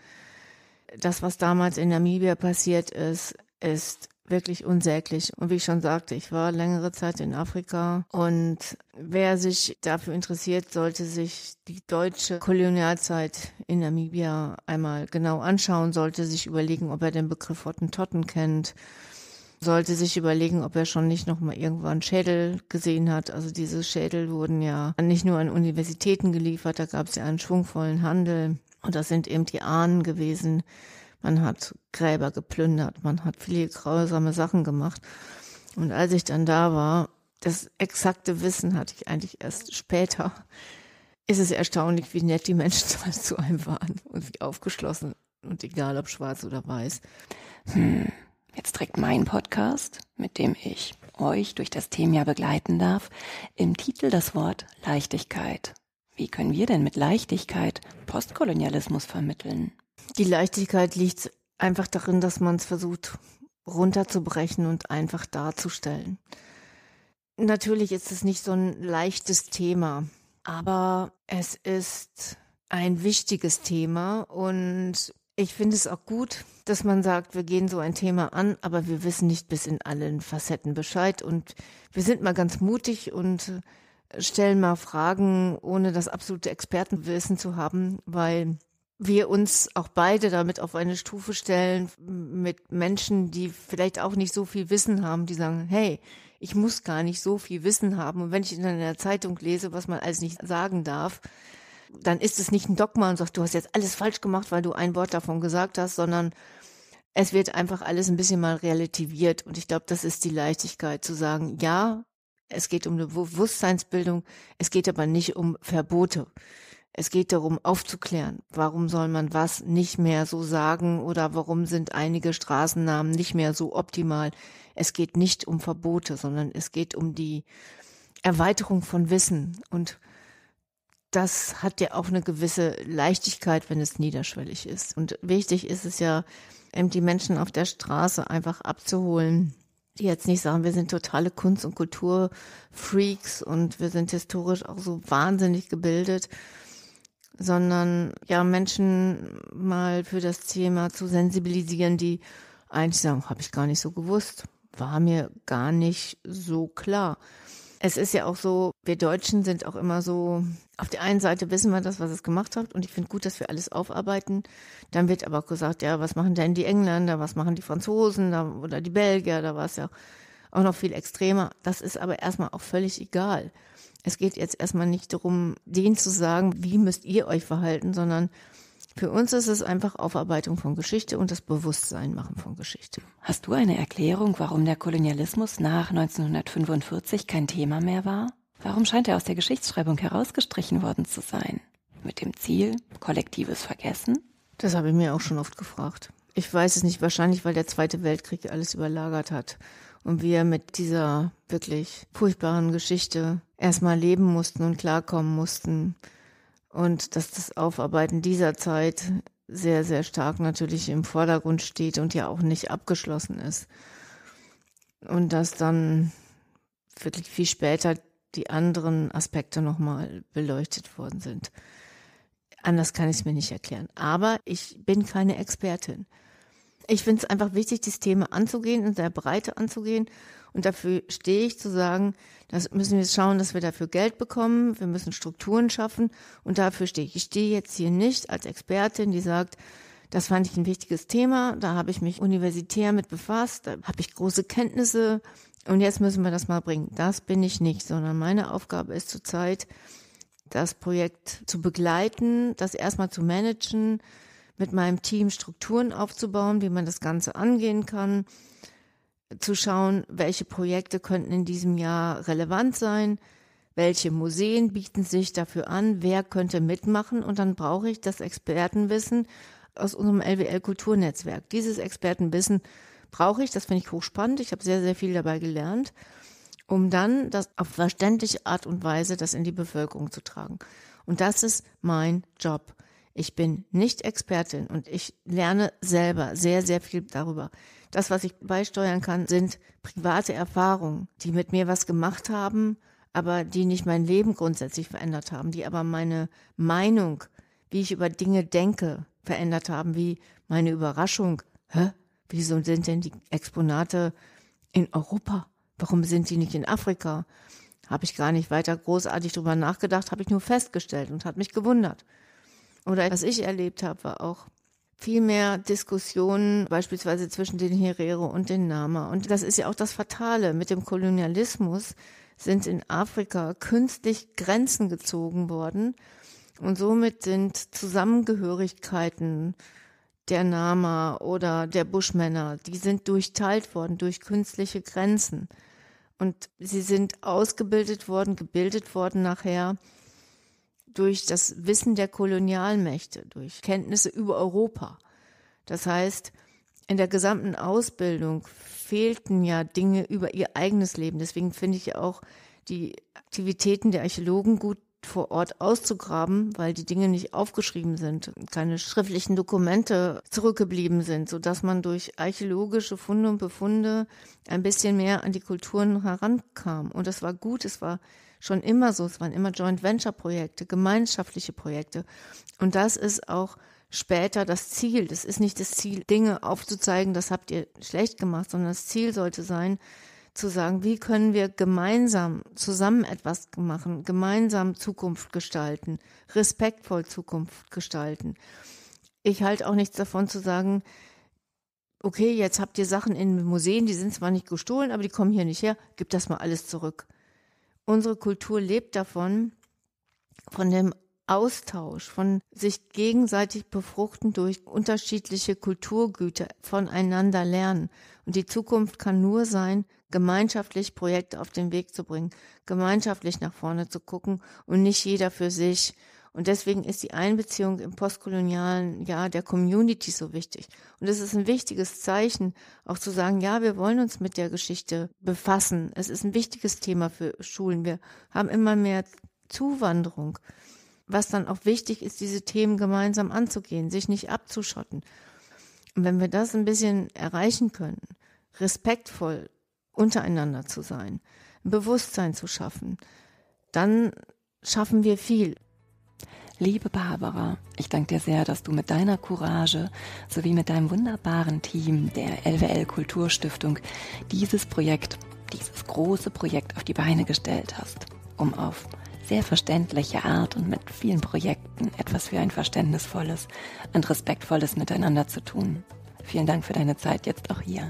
das, was damals in Namibia passiert ist, ist wirklich unsäglich. Und wie ich schon sagte, ich war längere Zeit in Afrika und wer sich dafür interessiert, sollte sich die deutsche Kolonialzeit in Namibia einmal genau anschauen, sollte sich überlegen, ob er den Begriff Hottentotten kennt sollte sich überlegen, ob er schon nicht noch mal irgendwann Schädel gesehen hat. Also diese Schädel wurden ja nicht nur an Universitäten geliefert, da gab es ja einen schwungvollen Handel. Und das sind eben die Ahnen gewesen, man hat Gräber geplündert, man hat viele grausame Sachen gemacht. Und als ich dann da war, das exakte Wissen hatte ich eigentlich erst später, ist es erstaunlich, wie nett die Menschen zu einem waren und wie aufgeschlossen und egal ob schwarz oder weiß. Hm. Jetzt trägt mein Podcast, mit dem ich euch durch das Thema begleiten darf, im Titel das Wort Leichtigkeit. Wie können wir denn mit Leichtigkeit Postkolonialismus vermitteln? Die Leichtigkeit liegt einfach darin, dass man es versucht runterzubrechen und einfach darzustellen. Natürlich ist es nicht so ein leichtes Thema, aber es ist ein wichtiges Thema und ich finde es auch gut, dass man sagt, wir gehen so ein Thema an, aber wir wissen nicht bis in allen Facetten Bescheid und wir sind mal ganz mutig und stellen mal Fragen, ohne das absolute Expertenwissen zu haben, weil wir uns auch beide damit auf eine Stufe stellen mit Menschen, die vielleicht auch nicht so viel Wissen haben, die sagen, hey, ich muss gar nicht so viel Wissen haben. Und wenn ich in einer Zeitung lese, was man alles nicht sagen darf, dann ist es nicht ein Dogma und sagt, du hast jetzt alles falsch gemacht, weil du ein Wort davon gesagt hast, sondern es wird einfach alles ein bisschen mal relativiert. Und ich glaube, das ist die Leichtigkeit zu sagen, ja, es geht um eine Bewusstseinsbildung, es geht aber nicht um Verbote. Es geht darum, aufzuklären, warum soll man was nicht mehr so sagen oder warum sind einige Straßennamen nicht mehr so optimal. Es geht nicht um Verbote, sondern es geht um die Erweiterung von Wissen. Und das hat ja auch eine gewisse Leichtigkeit, wenn es niederschwellig ist. Und wichtig ist es ja, die Menschen auf der Straße einfach abzuholen, die jetzt nicht sagen, wir sind totale Kunst- und Kulturfreaks und wir sind historisch auch so wahnsinnig gebildet, sondern ja Menschen mal für das Thema zu sensibilisieren, die eigentlich sagen, habe ich gar nicht so gewusst, war mir gar nicht so klar. Es ist ja auch so, wir Deutschen sind auch immer so, auf der einen Seite wissen wir das, was es gemacht hat und ich finde gut, dass wir alles aufarbeiten. Dann wird aber auch gesagt, ja, was machen denn die Engländer, was machen die Franzosen da, oder die Belgier, da war es ja auch noch viel extremer. Das ist aber erstmal auch völlig egal. Es geht jetzt erstmal nicht darum, denen zu sagen, wie müsst ihr euch verhalten, sondern für uns ist es einfach Aufarbeitung von Geschichte und das Bewusstsein machen von Geschichte. Hast du eine Erklärung, warum der Kolonialismus nach 1945 kein Thema mehr war? Warum scheint er aus der Geschichtsschreibung herausgestrichen worden zu sein? Mit dem Ziel, kollektives Vergessen? Das habe ich mir auch schon oft gefragt. Ich weiß es nicht, wahrscheinlich, weil der Zweite Weltkrieg alles überlagert hat und wir mit dieser wirklich furchtbaren Geschichte erstmal leben mussten und klarkommen mussten und dass das Aufarbeiten dieser Zeit sehr, sehr stark natürlich im Vordergrund steht und ja auch nicht abgeschlossen ist. Und dass dann wirklich viel später die anderen Aspekte nochmal beleuchtet worden sind. Anders kann ich es mir nicht erklären. Aber ich bin keine Expertin. Ich finde es einfach wichtig, dieses Thema anzugehen und sehr Breite anzugehen und dafür stehe ich zu sagen, das müssen wir schauen, dass wir dafür Geld bekommen. Wir müssen Strukturen schaffen. Und dafür stehe ich. Ich stehe jetzt hier nicht als Expertin, die sagt, das fand ich ein wichtiges Thema. Da habe ich mich universitär mit befasst. Da habe ich große Kenntnisse. Und jetzt müssen wir das mal bringen. Das bin ich nicht, sondern meine Aufgabe ist zurzeit, das Projekt zu begleiten, das erstmal zu managen, mit meinem Team Strukturen aufzubauen, wie man das Ganze angehen kann, zu schauen, welche Projekte könnten in diesem Jahr relevant sein, welche Museen bieten sich dafür an, wer könnte mitmachen und dann brauche ich das Expertenwissen aus unserem LWL Kulturnetzwerk. Dieses Expertenwissen brauche ich, das finde ich hochspannend, ich habe sehr, sehr viel dabei gelernt, um dann das auf verständliche Art und Weise das in die Bevölkerung zu tragen. Und das ist mein Job. Ich bin nicht Expertin und ich lerne selber sehr, sehr viel darüber. Das, was ich beisteuern kann, sind private Erfahrungen, die mit mir was gemacht haben, aber die nicht mein Leben grundsätzlich verändert haben, die aber meine Meinung, wie ich über Dinge denke, verändert haben, wie meine Überraschung, hä? Wieso sind denn die Exponate in Europa? Warum sind die nicht in Afrika? Habe ich gar nicht weiter großartig drüber nachgedacht, habe ich nur festgestellt und hat mich gewundert. Oder was ich erlebt habe, war auch viel mehr Diskussionen, beispielsweise zwischen den Herero und den Nama. Und das ist ja auch das Fatale. Mit dem Kolonialismus sind in Afrika künstlich Grenzen gezogen worden. Und somit sind Zusammengehörigkeiten der Nama oder der Buschmänner, die sind durchteilt worden durch künstliche Grenzen. Und sie sind ausgebildet worden, gebildet worden nachher durch das Wissen der Kolonialmächte, durch Kenntnisse über Europa. Das heißt, in der gesamten Ausbildung fehlten ja Dinge über ihr eigenes Leben. Deswegen finde ich auch die Aktivitäten der Archäologen gut vor Ort auszugraben, weil die Dinge nicht aufgeschrieben sind, keine schriftlichen Dokumente zurückgeblieben sind, so dass man durch archäologische Funde und Befunde ein bisschen mehr an die Kulturen herankam. Und das war gut, es war schon immer so, es waren immer Joint Venture Projekte, gemeinschaftliche Projekte. Und das ist auch später das Ziel. Das ist nicht das Ziel, Dinge aufzuzeigen, das habt ihr schlecht gemacht, sondern das Ziel sollte sein, zu sagen, wie können wir gemeinsam zusammen etwas machen, gemeinsam Zukunft gestalten, respektvoll Zukunft gestalten. Ich halte auch nichts davon zu sagen, okay, jetzt habt ihr Sachen in Museen, die sind zwar nicht gestohlen, aber die kommen hier nicht her, gib das mal alles zurück. Unsere Kultur lebt davon, von dem Austausch, von sich gegenseitig befruchten durch unterschiedliche Kulturgüter, voneinander lernen. Und die Zukunft kann nur sein, gemeinschaftlich Projekte auf den Weg zu bringen, gemeinschaftlich nach vorne zu gucken und nicht jeder für sich. Und deswegen ist die Einbeziehung im postkolonialen Jahr der Community so wichtig. Und es ist ein wichtiges Zeichen, auch zu sagen, ja, wir wollen uns mit der Geschichte befassen. Es ist ein wichtiges Thema für Schulen. Wir haben immer mehr Zuwanderung. Was dann auch wichtig ist, diese Themen gemeinsam anzugehen, sich nicht abzuschotten. Und wenn wir das ein bisschen erreichen können, respektvoll untereinander zu sein, ein Bewusstsein zu schaffen, dann schaffen wir viel. Liebe Barbara, ich danke dir sehr, dass du mit deiner Courage sowie mit deinem wunderbaren Team der LWL Kulturstiftung dieses Projekt, dieses große Projekt auf die Beine gestellt hast, um auf sehr verständliche Art und mit vielen Projekten etwas für ein verständnisvolles und respektvolles Miteinander zu tun. Vielen Dank für deine Zeit jetzt auch hier.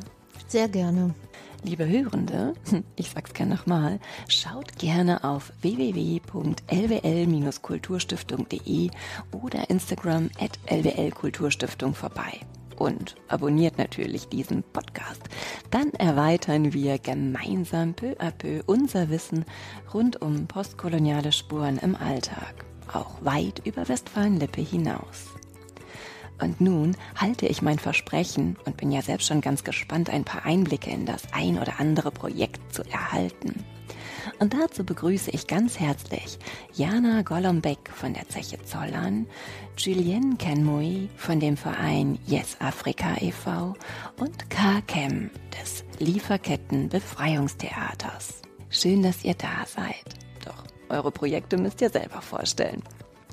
Sehr gerne. Liebe Hörende, ich sag's gerne nochmal, schaut gerne auf www.lwl-kulturstiftung.de oder Instagram at lwlkulturstiftung vorbei. Und abonniert natürlich diesen Podcast. Dann erweitern wir gemeinsam peu à peu unser Wissen rund um postkoloniale Spuren im Alltag, auch weit über Westfalen-Lippe hinaus. Und nun halte ich mein Versprechen und bin ja selbst schon ganz gespannt, ein paar Einblicke in das ein oder andere Projekt zu erhalten. Und dazu begrüße ich ganz herzlich Jana Golombek von der Zeche Zollern, Julienne Kenmui von dem Verein Yes Afrika e.V. und K. Kem des Lieferketten Befreiungstheaters. Schön, dass ihr da seid. Doch eure Projekte müsst ihr selber vorstellen.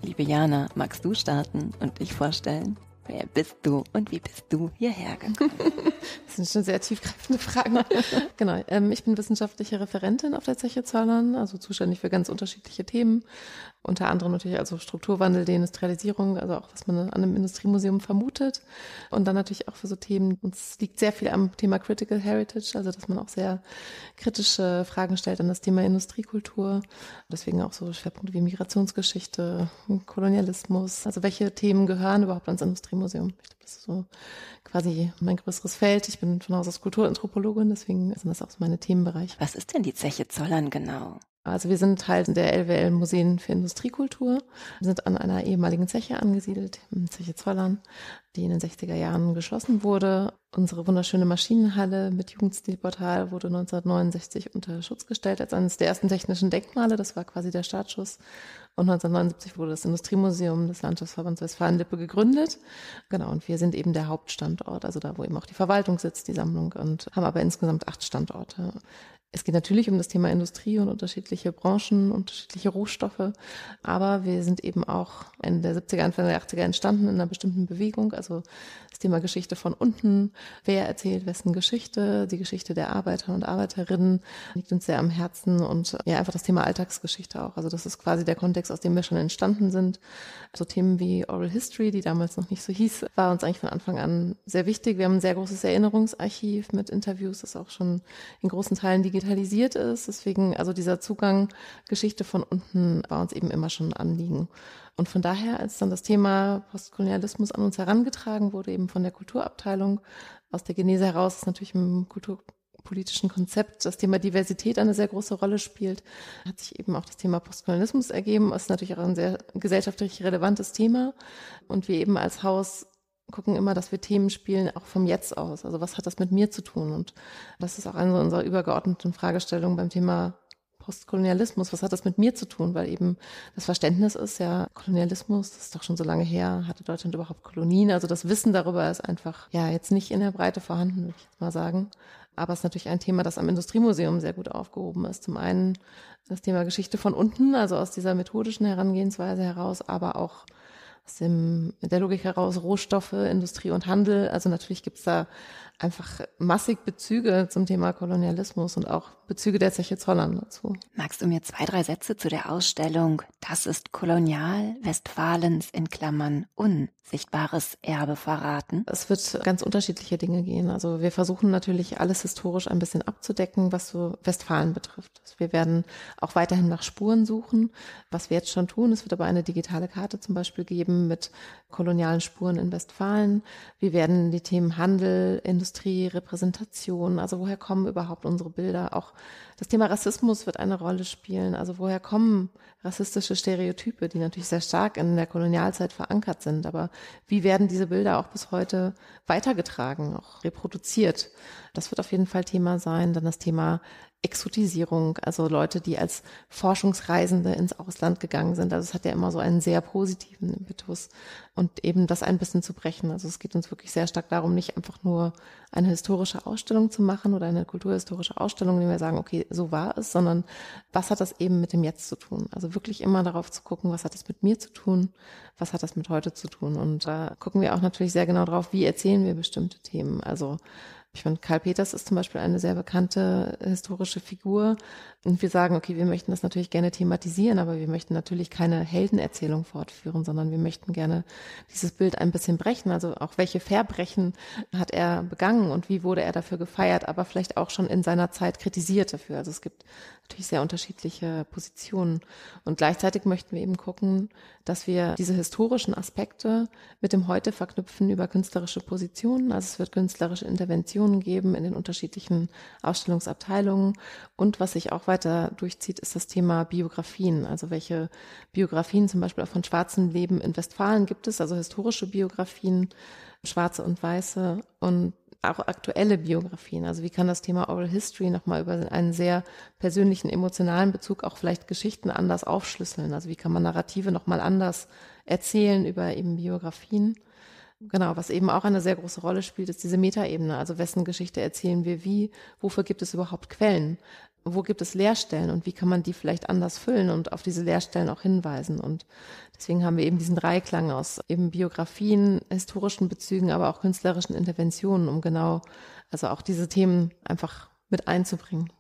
Liebe Jana, magst du starten und dich vorstellen? Wer bist du und wie bist du hierher gekommen? Das sind schon sehr tiefgreifende Fragen. genau. Ähm, ich bin wissenschaftliche Referentin auf der Zeche Zollern, also zuständig für ganz unterschiedliche Themen. Unter anderem natürlich also Strukturwandel, Deindustrialisierung, also auch was man an einem Industriemuseum vermutet. Und dann natürlich auch für so Themen, uns liegt sehr viel am Thema Critical Heritage, also dass man auch sehr kritische Fragen stellt an das Thema Industriekultur. Deswegen auch so Schwerpunkte wie Migrationsgeschichte, Kolonialismus. Also welche Themen gehören überhaupt ans Industriemuseum? Museum. Ich glaube, das ist so quasi mein größeres Feld. Ich bin von Haus aus Kulturanthropologin, deswegen sind das auch so meine Themenbereiche. Was ist denn die Zeche Zollern genau? Also wir sind Teil der LWL Museen für Industriekultur. Wir sind an einer ehemaligen Zeche angesiedelt, Zeche Zollern, die in den 60er Jahren geschlossen wurde. Unsere wunderschöne Maschinenhalle mit Jugendstilportal wurde 1969 unter Schutz gestellt als eines der ersten technischen Denkmale. Das war quasi der Startschuss. Und 1979 wurde das Industriemuseum des Landschaftsverbands Westfalen-Lippe gegründet. Genau, und wir sind eben der Hauptstandort, also da, wo eben auch die Verwaltung sitzt, die Sammlung, und haben aber insgesamt acht Standorte. Es geht natürlich um das Thema Industrie und unterschiedliche Branchen, unterschiedliche Rohstoffe, aber wir sind eben auch Ende der 70er, Anfang der 80er entstanden in einer bestimmten Bewegung. Also das Thema Geschichte von unten. Wer erzählt wessen Geschichte? Die Geschichte der Arbeiter und Arbeiterinnen liegt uns sehr am Herzen und ja, einfach das Thema Alltagsgeschichte auch. Also das ist quasi der Kontext, aus dem wir schon entstanden sind. So Themen wie Oral History, die damals noch nicht so hieß, war uns eigentlich von Anfang an sehr wichtig. Wir haben ein sehr großes Erinnerungsarchiv mit Interviews, das auch schon in großen Teilen digitalisiert ist. Deswegen, also dieser Zugang Geschichte von unten war uns eben immer schon ein Anliegen. Und von daher, als dann das Thema Postkolonialismus an uns herangetragen wurde, eben von der Kulturabteilung aus der Genese heraus, ist natürlich im kulturpolitischen Konzept das Thema Diversität eine sehr große Rolle spielt, hat sich eben auch das Thema Postkolonialismus ergeben. Das ist natürlich auch ein sehr gesellschaftlich relevantes Thema. Und wir eben als Haus gucken immer, dass wir Themen spielen, auch vom Jetzt aus. Also was hat das mit mir zu tun? Und das ist auch eine unserer übergeordneten Fragestellungen beim Thema Postkolonialismus, was hat das mit mir zu tun? Weil eben das Verständnis ist ja, Kolonialismus, das ist doch schon so lange her, hatte Deutschland überhaupt Kolonien? Also das Wissen darüber ist einfach, ja, jetzt nicht in der Breite vorhanden, würde ich jetzt mal sagen. Aber es ist natürlich ein Thema, das am Industriemuseum sehr gut aufgehoben ist. Zum einen das Thema Geschichte von unten, also aus dieser methodischen Herangehensweise heraus, aber auch aus dem, mit der Logik heraus Rohstoffe, Industrie und Handel. Also natürlich gibt's da einfach massig Bezüge zum Thema Kolonialismus und auch Bezüge der Zeche Zollern dazu. Magst du mir zwei, drei Sätze zu der Ausstellung Das ist Kolonial Westfalens in Klammern unsichtbares Erbe verraten? Es wird ganz unterschiedliche Dinge gehen. Also wir versuchen natürlich alles historisch ein bisschen abzudecken, was so Westfalen betrifft. Also wir werden auch weiterhin nach Spuren suchen, was wir jetzt schon tun. Es wird aber eine digitale Karte zum Beispiel geben mit kolonialen Spuren in Westfalen. Wir werden die Themen Handel, Industrie, Repräsentation, also woher kommen überhaupt unsere Bilder, auch das Thema Rassismus wird eine Rolle spielen. Also woher kommen rassistische Stereotype, die natürlich sehr stark in der Kolonialzeit verankert sind. Aber wie werden diese Bilder auch bis heute weitergetragen, auch reproduziert? Das wird auf jeden Fall Thema sein. Dann das Thema Exotisierung, also Leute, die als Forschungsreisende ins Ausland gegangen sind. Also es hat ja immer so einen sehr positiven Impetus und eben das ein bisschen zu brechen. Also es geht uns wirklich sehr stark darum, nicht einfach nur eine historische Ausstellung zu machen oder eine kulturhistorische Ausstellung, in der wir sagen, okay, so war es, sondern was hat das eben mit dem Jetzt zu tun? Also wirklich immer darauf zu gucken, was hat das mit mir zu tun, was hat das mit heute zu tun? Und da gucken wir auch natürlich sehr genau drauf, wie erzählen wir bestimmte Themen. Also ich finde, Karl Peters ist zum Beispiel eine sehr bekannte historische Figur. Und wir sagen, okay, wir möchten das natürlich gerne thematisieren, aber wir möchten natürlich keine Heldenerzählung fortführen, sondern wir möchten gerne dieses Bild ein bisschen brechen. Also auch welche Verbrechen hat er begangen und wie wurde er dafür gefeiert, aber vielleicht auch schon in seiner Zeit kritisiert dafür. Also es gibt natürlich sehr unterschiedliche Positionen. Und gleichzeitig möchten wir eben gucken, dass wir diese historischen Aspekte mit dem Heute verknüpfen über künstlerische Positionen. Also es wird künstlerische Interventionen geben in den unterschiedlichen Ausstellungsabteilungen. Und was sich auch weiter durchzieht, ist das Thema Biografien. Also welche Biografien zum Beispiel auch von schwarzen Leben in Westfalen gibt es, also historische Biografien, schwarze und weiße. Und auch aktuelle Biografien. Also wie kann das Thema Oral History nochmal über einen sehr persönlichen, emotionalen Bezug auch vielleicht Geschichten anders aufschlüsseln? Also wie kann man Narrative nochmal anders erzählen über eben Biografien? Genau, was eben auch eine sehr große Rolle spielt, ist diese Metaebene. Also wessen Geschichte erzählen wir wie? Wofür gibt es überhaupt Quellen? Wo gibt es Leerstellen und wie kann man die vielleicht anders füllen und auf diese Leerstellen auch hinweisen. Und deswegen haben wir eben diesen Dreiklang aus eben Biografien, historischen Bezügen, aber auch künstlerischen Interventionen, um genau, also auch diese Themen einfach mit einzubringen.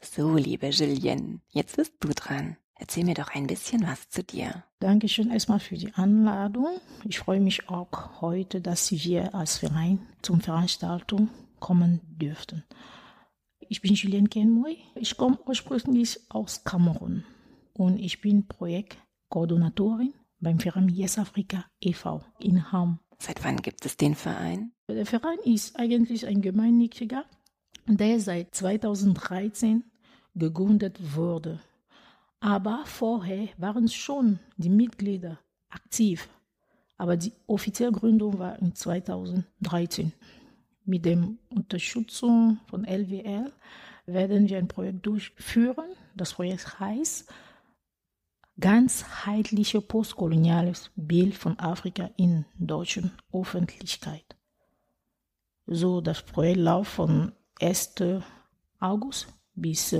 So, liebe Julienne, jetzt bist du dran. Erzähl mir doch ein bisschen was zu dir. Dankeschön erstmal für die Einladung. Ich freue mich auch heute, dass wir als Verein zum Veranstaltung kommen dürften. Ich bin Julien Kenmoy. Ich komme ursprünglich aus Kamerun und ich bin Projektkoordinatorin beim Verein Yes Afrika e.V. in Ham. Seit wann gibt es den Verein? Der Verein ist eigentlich ein gemeinnütziger, der seit 2013 gegründet wurde. Aber vorher waren schon die Mitglieder aktiv. Aber die offizielle Gründung war in 2013. Mit der Unterstützung von LWL werden wir ein Projekt durchführen. Das Projekt heißt ganzheitliche postkoloniales Bild von Afrika in deutschen Öffentlichkeit. So, das Projekt läuft von 1. August bis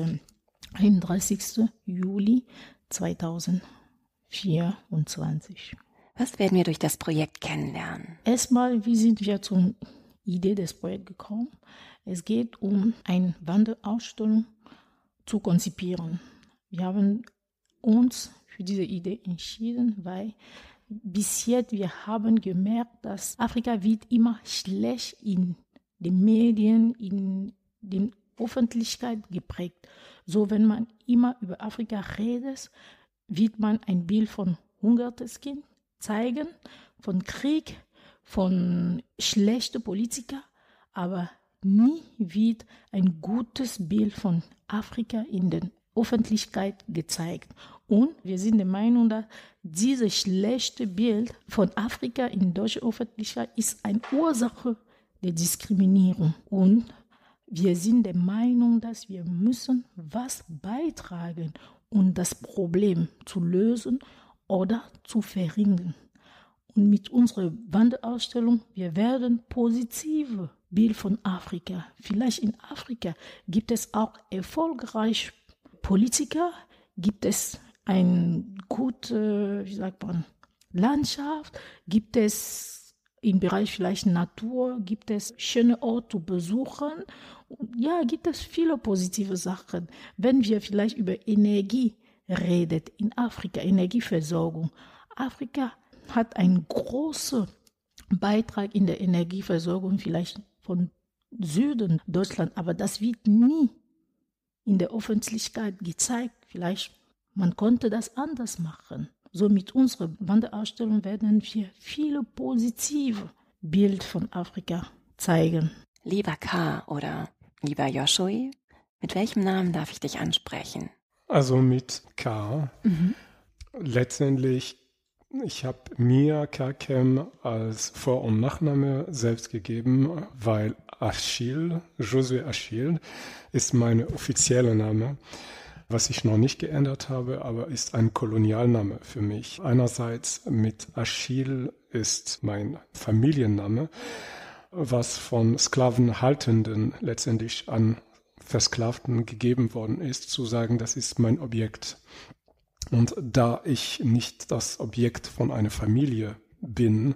31. Juli 2024. Was werden wir durch das Projekt kennenlernen? Erstmal, wie sind wir zur Idee des Projekts gekommen? Es geht um eine Wanderausstellung zu konzipieren. Wir haben uns für diese Idee entschieden, weil bis jetzt wir haben gemerkt, dass Afrika wird immer schlecht in den Medien, in der Öffentlichkeit geprägt. So, wenn man immer über Afrika redet, wird man ein Bild von hungertes Kind zeigen, von Krieg, von schlechten Politikern, aber nie wird ein gutes Bild von Afrika in der Öffentlichkeit gezeigt. Und wir sind der Meinung, dass dieses schlechte Bild von Afrika in deutscher Öffentlichkeit ist eine Ursache der Diskriminierung. Und wir sind der Meinung, dass wir müssen was beitragen, um das Problem zu lösen oder zu verringern. Und mit unserer Wanderausstellung, wir werden positive Bild von Afrika. Vielleicht in Afrika gibt es auch erfolgreiche Politiker, gibt es eine gute, wie sagt man, Landschaft, gibt es im Bereich vielleicht Natur, gibt es schöne Orte zu besuchen. Ja, gibt es viele positive Sachen. Wenn wir vielleicht über Energie reden in Afrika, Energieversorgung. Afrika hat einen großen Beitrag in der Energieversorgung vielleicht von Süden Deutschland, aber das wird nie in der Öffentlichkeit gezeigt. Vielleicht man konnte das anders machen. So mit unserer Wanderausstellung werden wir viele positive Bild von Afrika zeigen. Lieber K. oder lieber Joshua, mit welchem Namen darf ich dich ansprechen? Also mit K. Mhm. Letztendlich ich habe mir Kakem als Vor- und Nachname selbst gegeben, weil Achille, Josué Achille, ist mein offizieller Name, was ich noch nicht geändert habe, aber ist ein Kolonialname für mich. Einerseits mit Achille ist mein Familienname, was von Sklavenhaltenden letztendlich an Versklavten gegeben worden ist, zu sagen, das ist mein Objekt. Und da ich nicht das Objekt von einer Familie bin,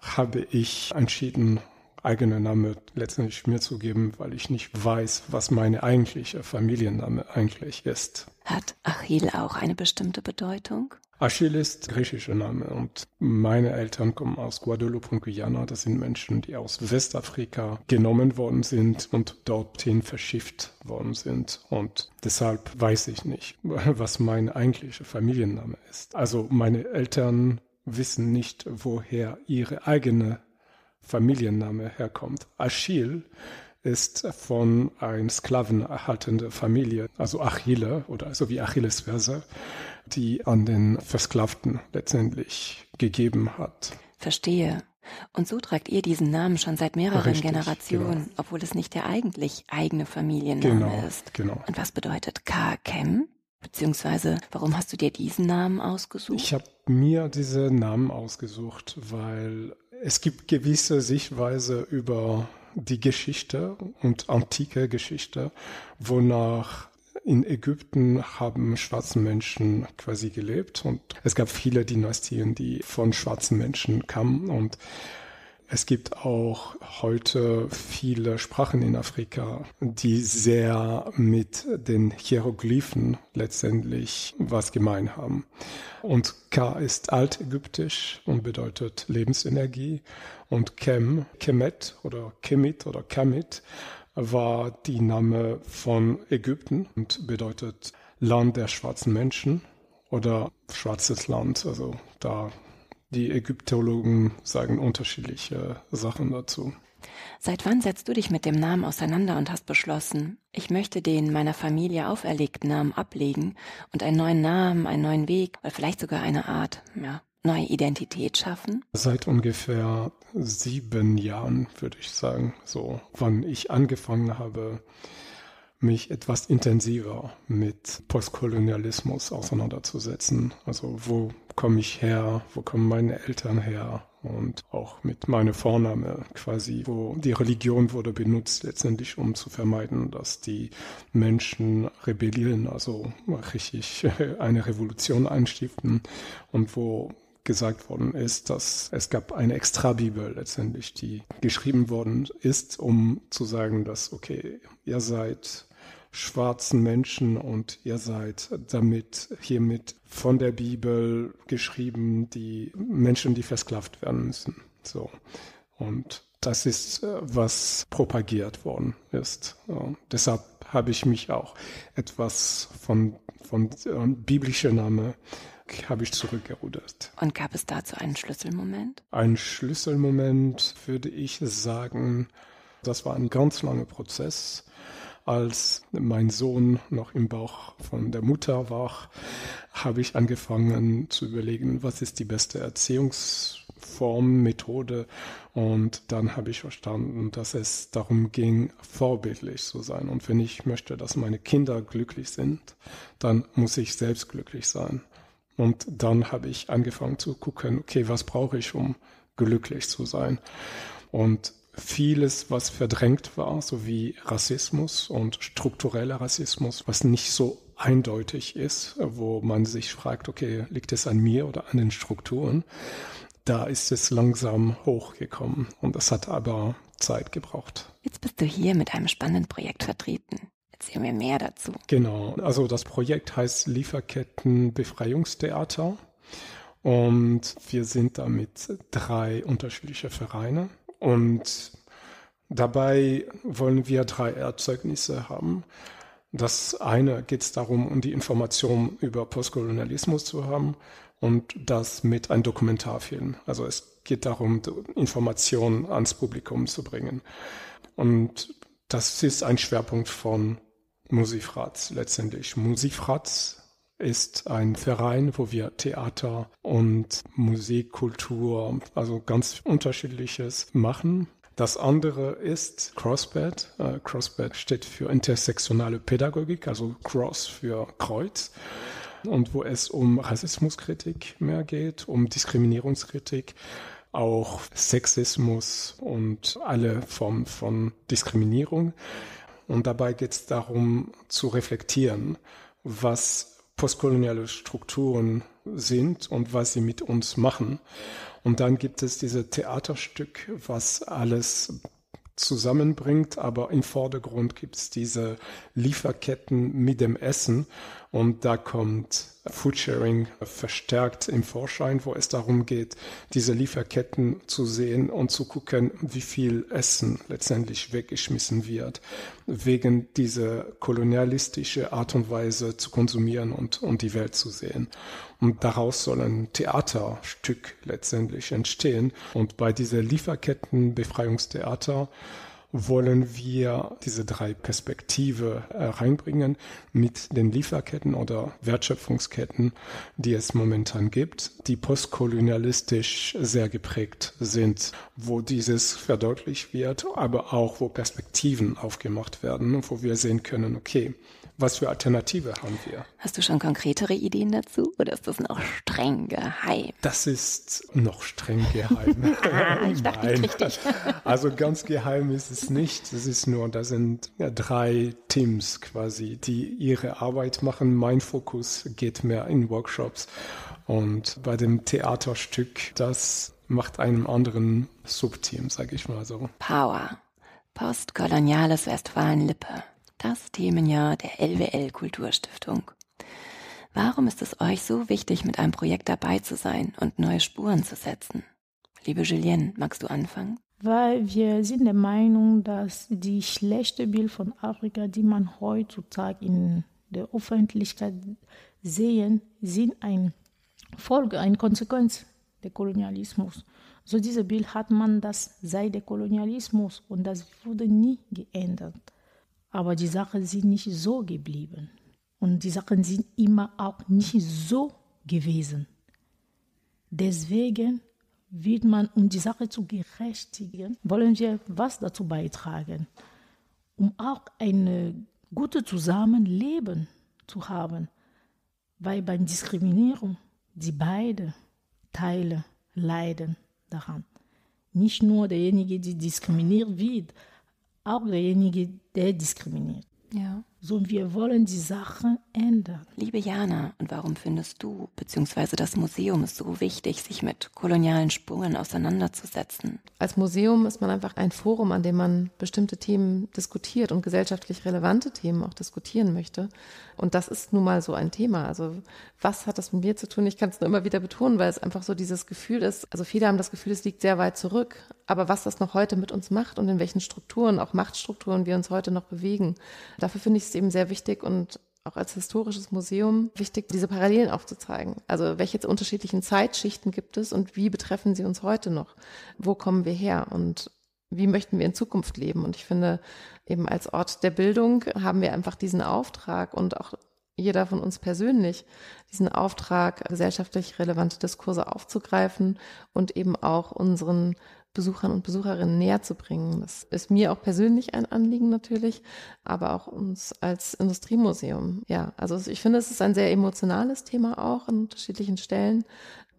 habe ich entschieden, eigene Name letztendlich mir zu geben, weil ich nicht weiß, was meine eigentliche Familienname eigentlich ist. Hat Achille auch eine bestimmte Bedeutung? Achille ist griechischer Name und meine Eltern kommen aus Guadeloupe und Guyana. Das sind Menschen, die aus Westafrika genommen worden sind und dorthin verschifft worden sind. Und deshalb weiß ich nicht, was mein eigentlicher Familienname ist. Also meine Eltern wissen nicht, woher ihre eigene Familienname herkommt. Achille ist von einer sklavenerhaltenden Familie, also Achille oder so wie Achillesferse, die an den Versklavten letztendlich gegeben hat. Verstehe. Und so tragt ihr diesen Namen schon seit mehreren Richtig, Generationen, genau. obwohl es nicht der eigentlich eigene Familienname genau, ist. Genau. Und was bedeutet K-Chem? Beziehungsweise, warum hast du dir diesen Namen ausgesucht? Ich habe mir diese Namen ausgesucht, weil es gibt gewisse Sichtweise über die Geschichte und antike Geschichte, wonach in Ägypten haben schwarze Menschen quasi gelebt und es gab viele Dynastien, die von schwarzen Menschen kamen und es gibt auch heute viele Sprachen in Afrika, die sehr mit den Hieroglyphen letztendlich was gemein haben. Und Ka ist altägyptisch und bedeutet Lebensenergie. Und Kem, Kemet oder Kemit oder Kamit war die Name von Ägypten und bedeutet Land der schwarzen Menschen oder schwarzes Land. Also da die Ägyptologen sagen unterschiedliche Sachen dazu. Seit wann setzt du dich mit dem Namen auseinander und hast beschlossen, ich möchte den meiner Familie auferlegten Namen ablegen und einen neuen Namen, einen neuen Weg oder vielleicht sogar eine Art, ja, neue Identität schaffen? Seit ungefähr sieben Jahren, würde ich sagen, so, wann ich angefangen habe, mich etwas intensiver mit Postkolonialismus auseinanderzusetzen. Also wo komme ich her, wo kommen meine Eltern her und auch mit meiner Vorname quasi, wo die Religion wurde benutzt letztendlich, um zu vermeiden, dass die Menschen rebellieren, also richtig eine Revolution einstiften und wo gesagt worden ist, dass es gab eine Extrabibel letztendlich, die geschrieben worden ist, um zu sagen, dass, okay, ihr seid schwarzen Menschen und ihr seid damit hiermit von der Bibel geschrieben, die Menschen, die versklavt werden müssen. So. Und das ist, äh, was propagiert worden ist. Ja, deshalb habe ich mich auch etwas von, von äh, biblischer Name habe ich zurückgerudert. Und gab es dazu einen Schlüsselmoment? Ein Schlüsselmoment würde ich sagen, das war ein ganz langer Prozess. Als mein Sohn noch im Bauch von der Mutter war, habe ich angefangen zu überlegen, was ist die beste Erziehungsform, Methode. Und dann habe ich verstanden, dass es darum ging, vorbildlich zu sein. Und wenn ich möchte, dass meine Kinder glücklich sind, dann muss ich selbst glücklich sein. Und dann habe ich angefangen zu gucken, okay, was brauche ich, um glücklich zu sein? Und vieles, was verdrängt war, so wie Rassismus und struktureller Rassismus, was nicht so eindeutig ist, wo man sich fragt, okay, liegt es an mir oder an den Strukturen? Da ist es langsam hochgekommen und das hat aber Zeit gebraucht. Jetzt bist du hier mit einem spannenden Projekt vertreten. Erzähl mir mehr dazu. Genau, also das Projekt heißt Lieferketten Befreiungstheater und wir sind damit drei unterschiedliche Vereine und dabei wollen wir drei Erzeugnisse haben. Das eine geht es darum, um die Information über Postkolonialismus zu haben und das mit einem Dokumentarfilm. Also es geht darum, Informationen ans Publikum zu bringen. Und das ist ein Schwerpunkt von Musikfratz letztendlich. Musikfratz ist ein Verein, wo wir Theater und Musik, Kultur, also ganz unterschiedliches machen. Das andere ist Crossbed. Uh, Crossbed steht für intersektionale Pädagogik, also Cross für Kreuz. Und wo es um Rassismuskritik mehr geht, um Diskriminierungskritik, auch Sexismus und alle Formen von Diskriminierung. Und dabei geht es darum zu reflektieren, was postkoloniale Strukturen sind und was sie mit uns machen. Und dann gibt es dieses Theaterstück, was alles zusammenbringt, aber im Vordergrund gibt es diese Lieferketten mit dem Essen und da kommt Foodsharing verstärkt im Vorschein, wo es darum geht, diese Lieferketten zu sehen und zu gucken, wie viel Essen letztendlich weggeschmissen wird, wegen dieser kolonialistische Art und Weise zu konsumieren und, und die Welt zu sehen. Und daraus soll ein Theaterstück letztendlich entstehen. Und bei dieser Lieferketten-Befreiungstheater wollen wir diese drei Perspektive äh, reinbringen mit den Lieferketten oder Wertschöpfungsketten, die es momentan gibt, die postkolonialistisch sehr geprägt sind, wo dieses verdeutlicht wird, aber auch wo Perspektiven aufgemacht werden, wo wir sehen können, okay, was für Alternative haben wir? Hast du schon konkretere Ideen dazu oder ist das noch streng geheim? Das ist noch streng geheim. ah, ich dachte, Nein. richtig. also ganz geheim ist es nicht. Es ist nur, da sind drei Teams quasi, die ihre Arbeit machen. Mein Fokus geht mehr in Workshops und bei dem Theaterstück, das macht einem anderen Subteam, sag ich mal so. Power. Postkoloniales Westfalen-Lippe das Themenjahr der LWL Kulturstiftung. Warum ist es euch so wichtig, mit einem Projekt dabei zu sein und neue Spuren zu setzen? Liebe Julienne, magst du anfangen? Weil wir sind der Meinung, dass die schlechte Bild von Afrika, die man heutzutage in der Öffentlichkeit sehen, sind eine Folge, eine Konsequenz des Kolonialismus. So diese Bild hat man das seit der Kolonialismus und das wurde nie geändert. Aber die Sachen sind nicht so geblieben. Und die Sachen sind immer auch nicht so gewesen. Deswegen wird man, um die Sache zu gerechtigen, wollen wir was dazu beitragen, um auch ein gutes Zusammenleben zu haben. Weil bei Diskriminierung die beiden Teile leiden daran. Nicht nur derjenige, der diskriminiert wird, auch derjenige, der diskriminiert. Ja. Sondern wir wollen die Sache ändern. Liebe Jana, und warum findest du bzw. das Museum es so wichtig, sich mit kolonialen Spuren auseinanderzusetzen? Als Museum ist man einfach ein Forum, an dem man bestimmte Themen diskutiert und gesellschaftlich relevante Themen auch diskutieren möchte. Und das ist nun mal so ein Thema. Also was hat das mit mir zu tun? Ich kann es nur immer wieder betonen, weil es einfach so dieses Gefühl ist. Also viele haben das Gefühl, es liegt sehr weit zurück. Aber was das noch heute mit uns macht und in welchen Strukturen, auch Machtstrukturen wir uns heute noch bewegen, dafür finde ich es eben sehr wichtig und auch als historisches Museum wichtig, diese Parallelen aufzuzeigen. Also welche unterschiedlichen Zeitschichten gibt es und wie betreffen sie uns heute noch? Wo kommen wir her und wie möchten wir in Zukunft leben? Und ich finde, eben als Ort der Bildung haben wir einfach diesen Auftrag und auch jeder von uns persönlich diesen Auftrag, gesellschaftlich relevante Diskurse aufzugreifen und eben auch unseren Besuchern und Besucherinnen näher zu bringen. Das ist mir auch persönlich ein Anliegen natürlich, aber auch uns als Industriemuseum. Ja, also ich finde, es ist ein sehr emotionales Thema auch an unterschiedlichen Stellen.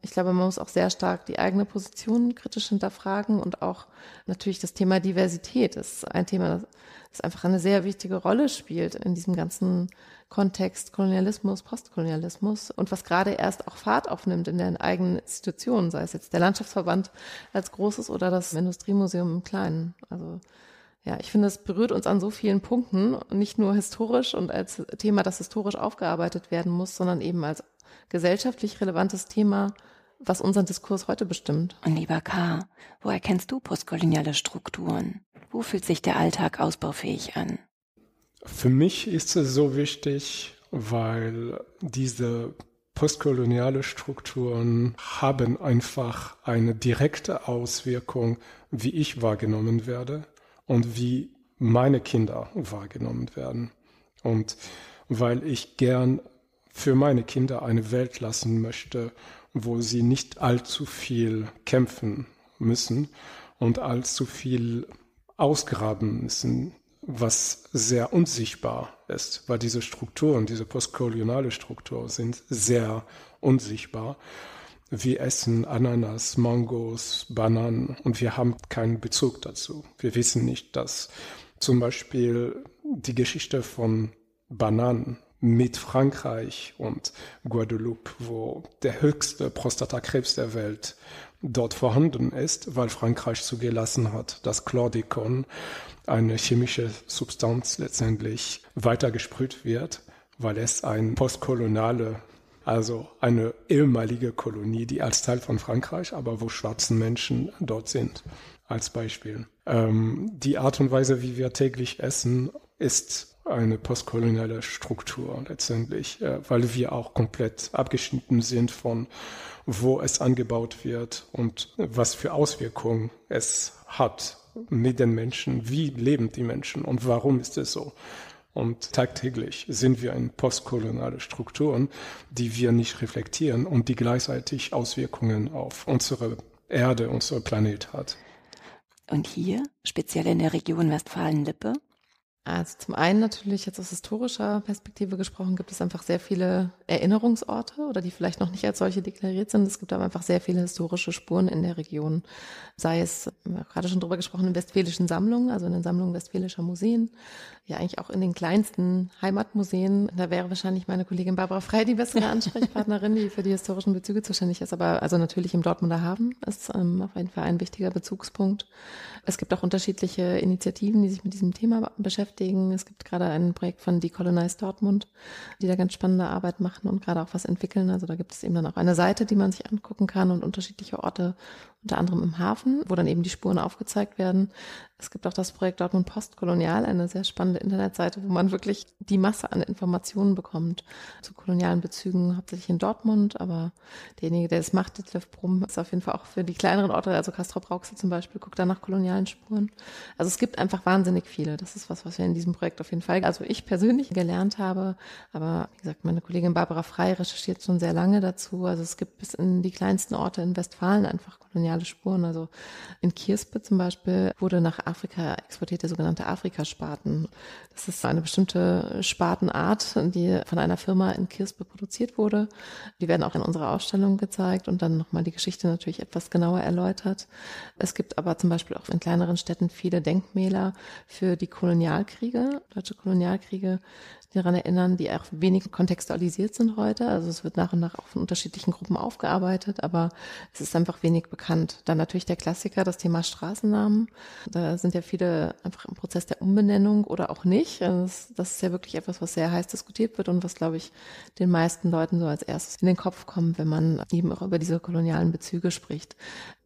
Ich glaube, man muss auch sehr stark die eigene Position kritisch hinterfragen und auch natürlich das Thema Diversität ist ein Thema, das einfach eine sehr wichtige Rolle spielt in diesem ganzen Kontext Kolonialismus, Postkolonialismus und was gerade erst auch Fahrt aufnimmt in den eigenen Institutionen, sei es jetzt der Landschaftsverband als großes oder das Industriemuseum im Kleinen. Also ja, ich finde, es berührt uns an so vielen Punkten, nicht nur historisch und als Thema, das historisch aufgearbeitet werden muss, sondern eben als gesellschaftlich relevantes Thema, was unseren Diskurs heute bestimmt. Und lieber K., wo erkennst du postkoloniale Strukturen? Wo fühlt sich der Alltag ausbaufähig an? Für mich ist es so wichtig, weil diese postkoloniale Strukturen haben einfach eine direkte Auswirkung, wie ich wahrgenommen werde und wie meine Kinder wahrgenommen werden. Und weil ich gern für meine Kinder eine Welt lassen möchte, wo sie nicht allzu viel kämpfen müssen und allzu viel ausgraben müssen was sehr unsichtbar ist, weil diese Strukturen, diese postkoloniale Struktur sind sehr unsichtbar. Wir essen Ananas, Mangos, Bananen und wir haben keinen Bezug dazu. Wir wissen nicht, dass zum Beispiel die Geschichte von Bananen mit Frankreich und Guadeloupe, wo der höchste Prostatakrebs der Welt dort vorhanden ist, weil Frankreich zugelassen hat, dass Chlordicon eine chemische Substanz letztendlich weitergesprüht wird, weil es ein postkoloniale, also eine ehemalige Kolonie, die als Teil von Frankreich, aber wo schwarzen Menschen dort sind, als Beispiel. Ähm, die Art und Weise, wie wir täglich essen, ist eine postkoloniale Struktur letztendlich, äh, weil wir auch komplett abgeschnitten sind von wo es angebaut wird und was für Auswirkungen es hat mit den Menschen, wie leben die Menschen und warum ist es so. Und tagtäglich sind wir in postkoloniale Strukturen, die wir nicht reflektieren und die gleichzeitig Auswirkungen auf unsere Erde, unsere Planet hat. Und hier, speziell in der Region Westfalen-Lippe, also zum einen natürlich jetzt aus historischer Perspektive gesprochen, gibt es einfach sehr viele Erinnerungsorte oder die vielleicht noch nicht als solche deklariert sind. Es gibt aber einfach sehr viele historische Spuren in der Region. Sei es, gerade schon drüber gesprochen, in westfälischen Sammlungen, also in den Sammlungen westfälischer Museen, ja eigentlich auch in den kleinsten Heimatmuseen. Da wäre wahrscheinlich meine Kollegin Barbara Frey die bessere Ansprechpartnerin, die für die historischen Bezüge zuständig ist. Aber also natürlich im Dortmunder Hafen ist ähm, auf jeden Fall ein wichtiger Bezugspunkt. Es gibt auch unterschiedliche Initiativen, die sich mit diesem Thema beschäftigen. Es gibt gerade ein Projekt von Decolonize Dortmund, die da ganz spannende Arbeit machen und gerade auch was entwickeln. Also da gibt es eben dann auch eine Seite, die man sich angucken kann und unterschiedliche Orte, unter anderem im Hafen, wo dann eben die Spuren aufgezeigt werden. Es gibt auch das Projekt Dortmund Postkolonial, eine sehr spannende Internetseite, wo man wirklich die Masse an Informationen bekommt zu kolonialen Bezügen, hauptsächlich in Dortmund, aber derjenige, der es macht, Detlef Brumm, ist auf jeden Fall auch für die kleineren Orte, also Castrop Rauxel zum Beispiel, guckt da nach kolonialen Spuren. Also es gibt einfach wahnsinnig viele. Das ist was, was wir in diesem Projekt auf jeden Fall, also ich persönlich gelernt habe, aber wie gesagt, meine Kollegin Barbara Frei recherchiert schon sehr lange dazu. Also es gibt bis in die kleinsten Orte in Westfalen einfach koloniale Spuren. Also in Kirspe zum Beispiel wurde nach Afrika exportiert der sogenannte Afrikaspaten. Das ist eine bestimmte Spatenart, die von einer Firma in Kirspe produziert wurde. Die werden auch in unserer Ausstellung gezeigt und dann nochmal die Geschichte natürlich etwas genauer erläutert. Es gibt aber zum Beispiel auch in kleineren Städten viele Denkmäler für die Kolonialkriege, deutsche Kolonialkriege, daran erinnern, die auch wenig kontextualisiert sind heute. Also es wird nach und nach auch von unterschiedlichen Gruppen aufgearbeitet, aber es ist einfach wenig bekannt. Dann natürlich der Klassiker, das Thema Straßennamen. Da sind ja viele einfach im Prozess der Umbenennung oder auch nicht. Also das, das ist ja wirklich etwas, was sehr heiß diskutiert wird und was, glaube ich, den meisten Leuten so als erstes in den Kopf kommt, wenn man eben auch über diese kolonialen Bezüge spricht.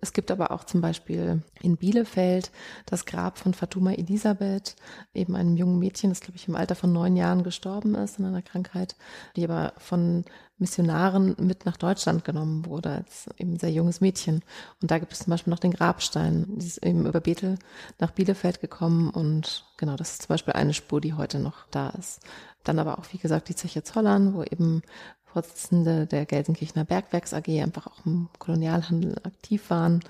Es gibt aber auch zum Beispiel in Bielefeld das Grab von Fatuma Elisabeth, eben einem jungen Mädchen, das glaube ich im Alter von neun Jahren gestorben ist an einer Krankheit, die aber von Missionaren mit nach Deutschland genommen wurde als eben sehr junges Mädchen. Und da gibt es zum Beispiel noch den Grabstein. Die ist eben über Bethel nach Bielefeld gekommen und genau, das ist zum Beispiel eine Spur, die heute noch da ist. Dann aber auch, wie gesagt, die Zeche Zollern, wo eben Vorsitzende der Gelsenkirchener Bergwerks AG einfach auch im Kolonialhandel aktiv waren.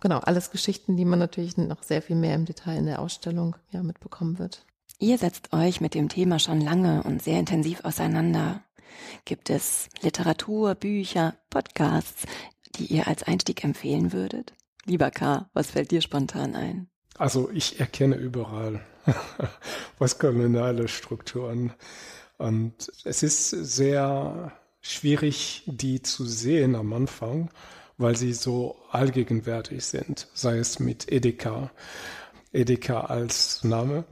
Genau, alles Geschichten, die man natürlich noch sehr viel mehr im Detail in der Ausstellung ja mitbekommen wird. Ihr setzt euch mit dem Thema schon lange und sehr intensiv auseinander. Gibt es Literatur, Bücher, Podcasts, die ihr als Einstieg empfehlen würdet? Lieber K., was fällt dir spontan ein? Also ich erkenne überall was koloniale Strukturen und es ist sehr schwierig, die zu sehen am Anfang, weil sie so allgegenwärtig sind, sei es mit Edeka. Edeka als Name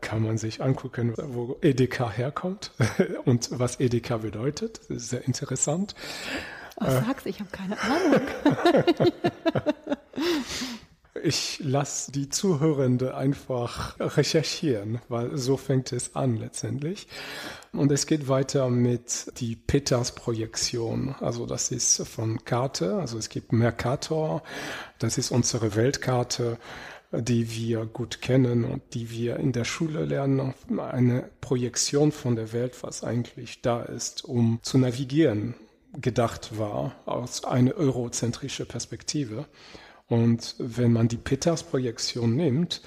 kann man sich angucken, wo Edeka herkommt und was Edeka bedeutet. Das ist sehr interessant. Oh, sag's, ich habe keine Ahnung. Ich lasse die Zuhörende einfach recherchieren, weil so fängt es an letztendlich. Und es geht weiter mit die Peters-Projektion. Also das ist von Karte. Also es gibt Mercator. Das ist unsere Weltkarte, die wir gut kennen und die wir in der Schule lernen. Eine Projektion von der Welt, was eigentlich da ist, um zu navigieren, gedacht war aus einer eurozentrischen Perspektive. Und wenn man die Peters-Projektion nimmt,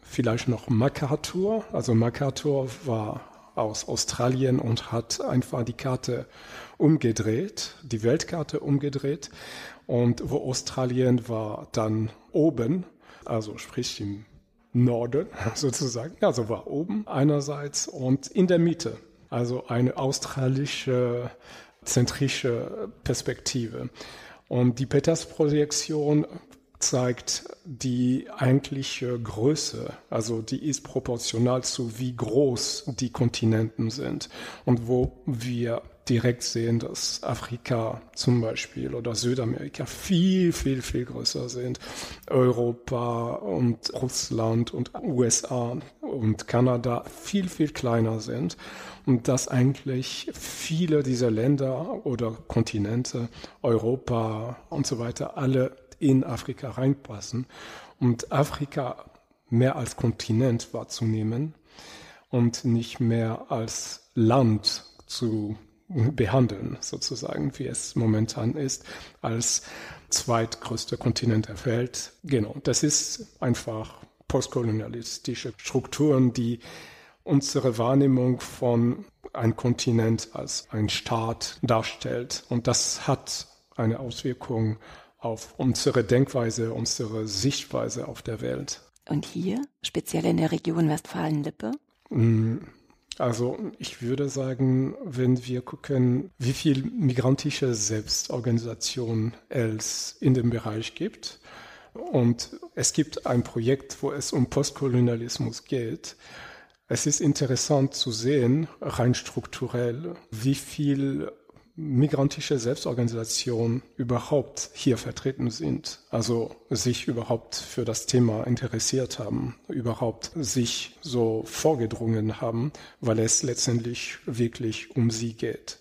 vielleicht noch MacArthur, also MacArthur war aus Australien und hat einfach die Karte umgedreht, die Weltkarte umgedreht. Und wo Australien war dann oben, also sprich im Norden sozusagen, also war oben einerseits und in der Mitte, also eine australische zentrische Perspektive. Und die Peters-Projektion zeigt die eigentliche Größe, also die ist proportional zu wie groß die Kontinenten sind. Und wo wir direkt sehen, dass Afrika zum Beispiel oder Südamerika viel, viel, viel größer sind. Europa und Russland und USA und Kanada viel, viel kleiner sind. Und dass eigentlich viele dieser Länder oder Kontinente, Europa und so weiter, alle in Afrika reinpassen und Afrika mehr als Kontinent wahrzunehmen und nicht mehr als Land zu behandeln, sozusagen, wie es momentan ist, als zweitgrößter Kontinent der Welt. Genau, das ist einfach postkolonialistische Strukturen, die unsere Wahrnehmung von einem Kontinent als ein Staat darstellt. Und das hat eine Auswirkung auf unsere Denkweise, unsere Sichtweise auf der Welt. Und hier, speziell in der Region Westfalen-Lippe? Mm, also ich würde sagen, wenn wir gucken, wie viel migrantische Selbstorganisation es in dem Bereich gibt, und es gibt ein Projekt, wo es um Postkolonialismus geht, es ist interessant zu sehen, rein strukturell, wie viel migrantische Selbstorganisationen überhaupt hier vertreten sind, also sich überhaupt für das Thema interessiert haben, überhaupt sich so vorgedrungen haben, weil es letztendlich wirklich um sie geht.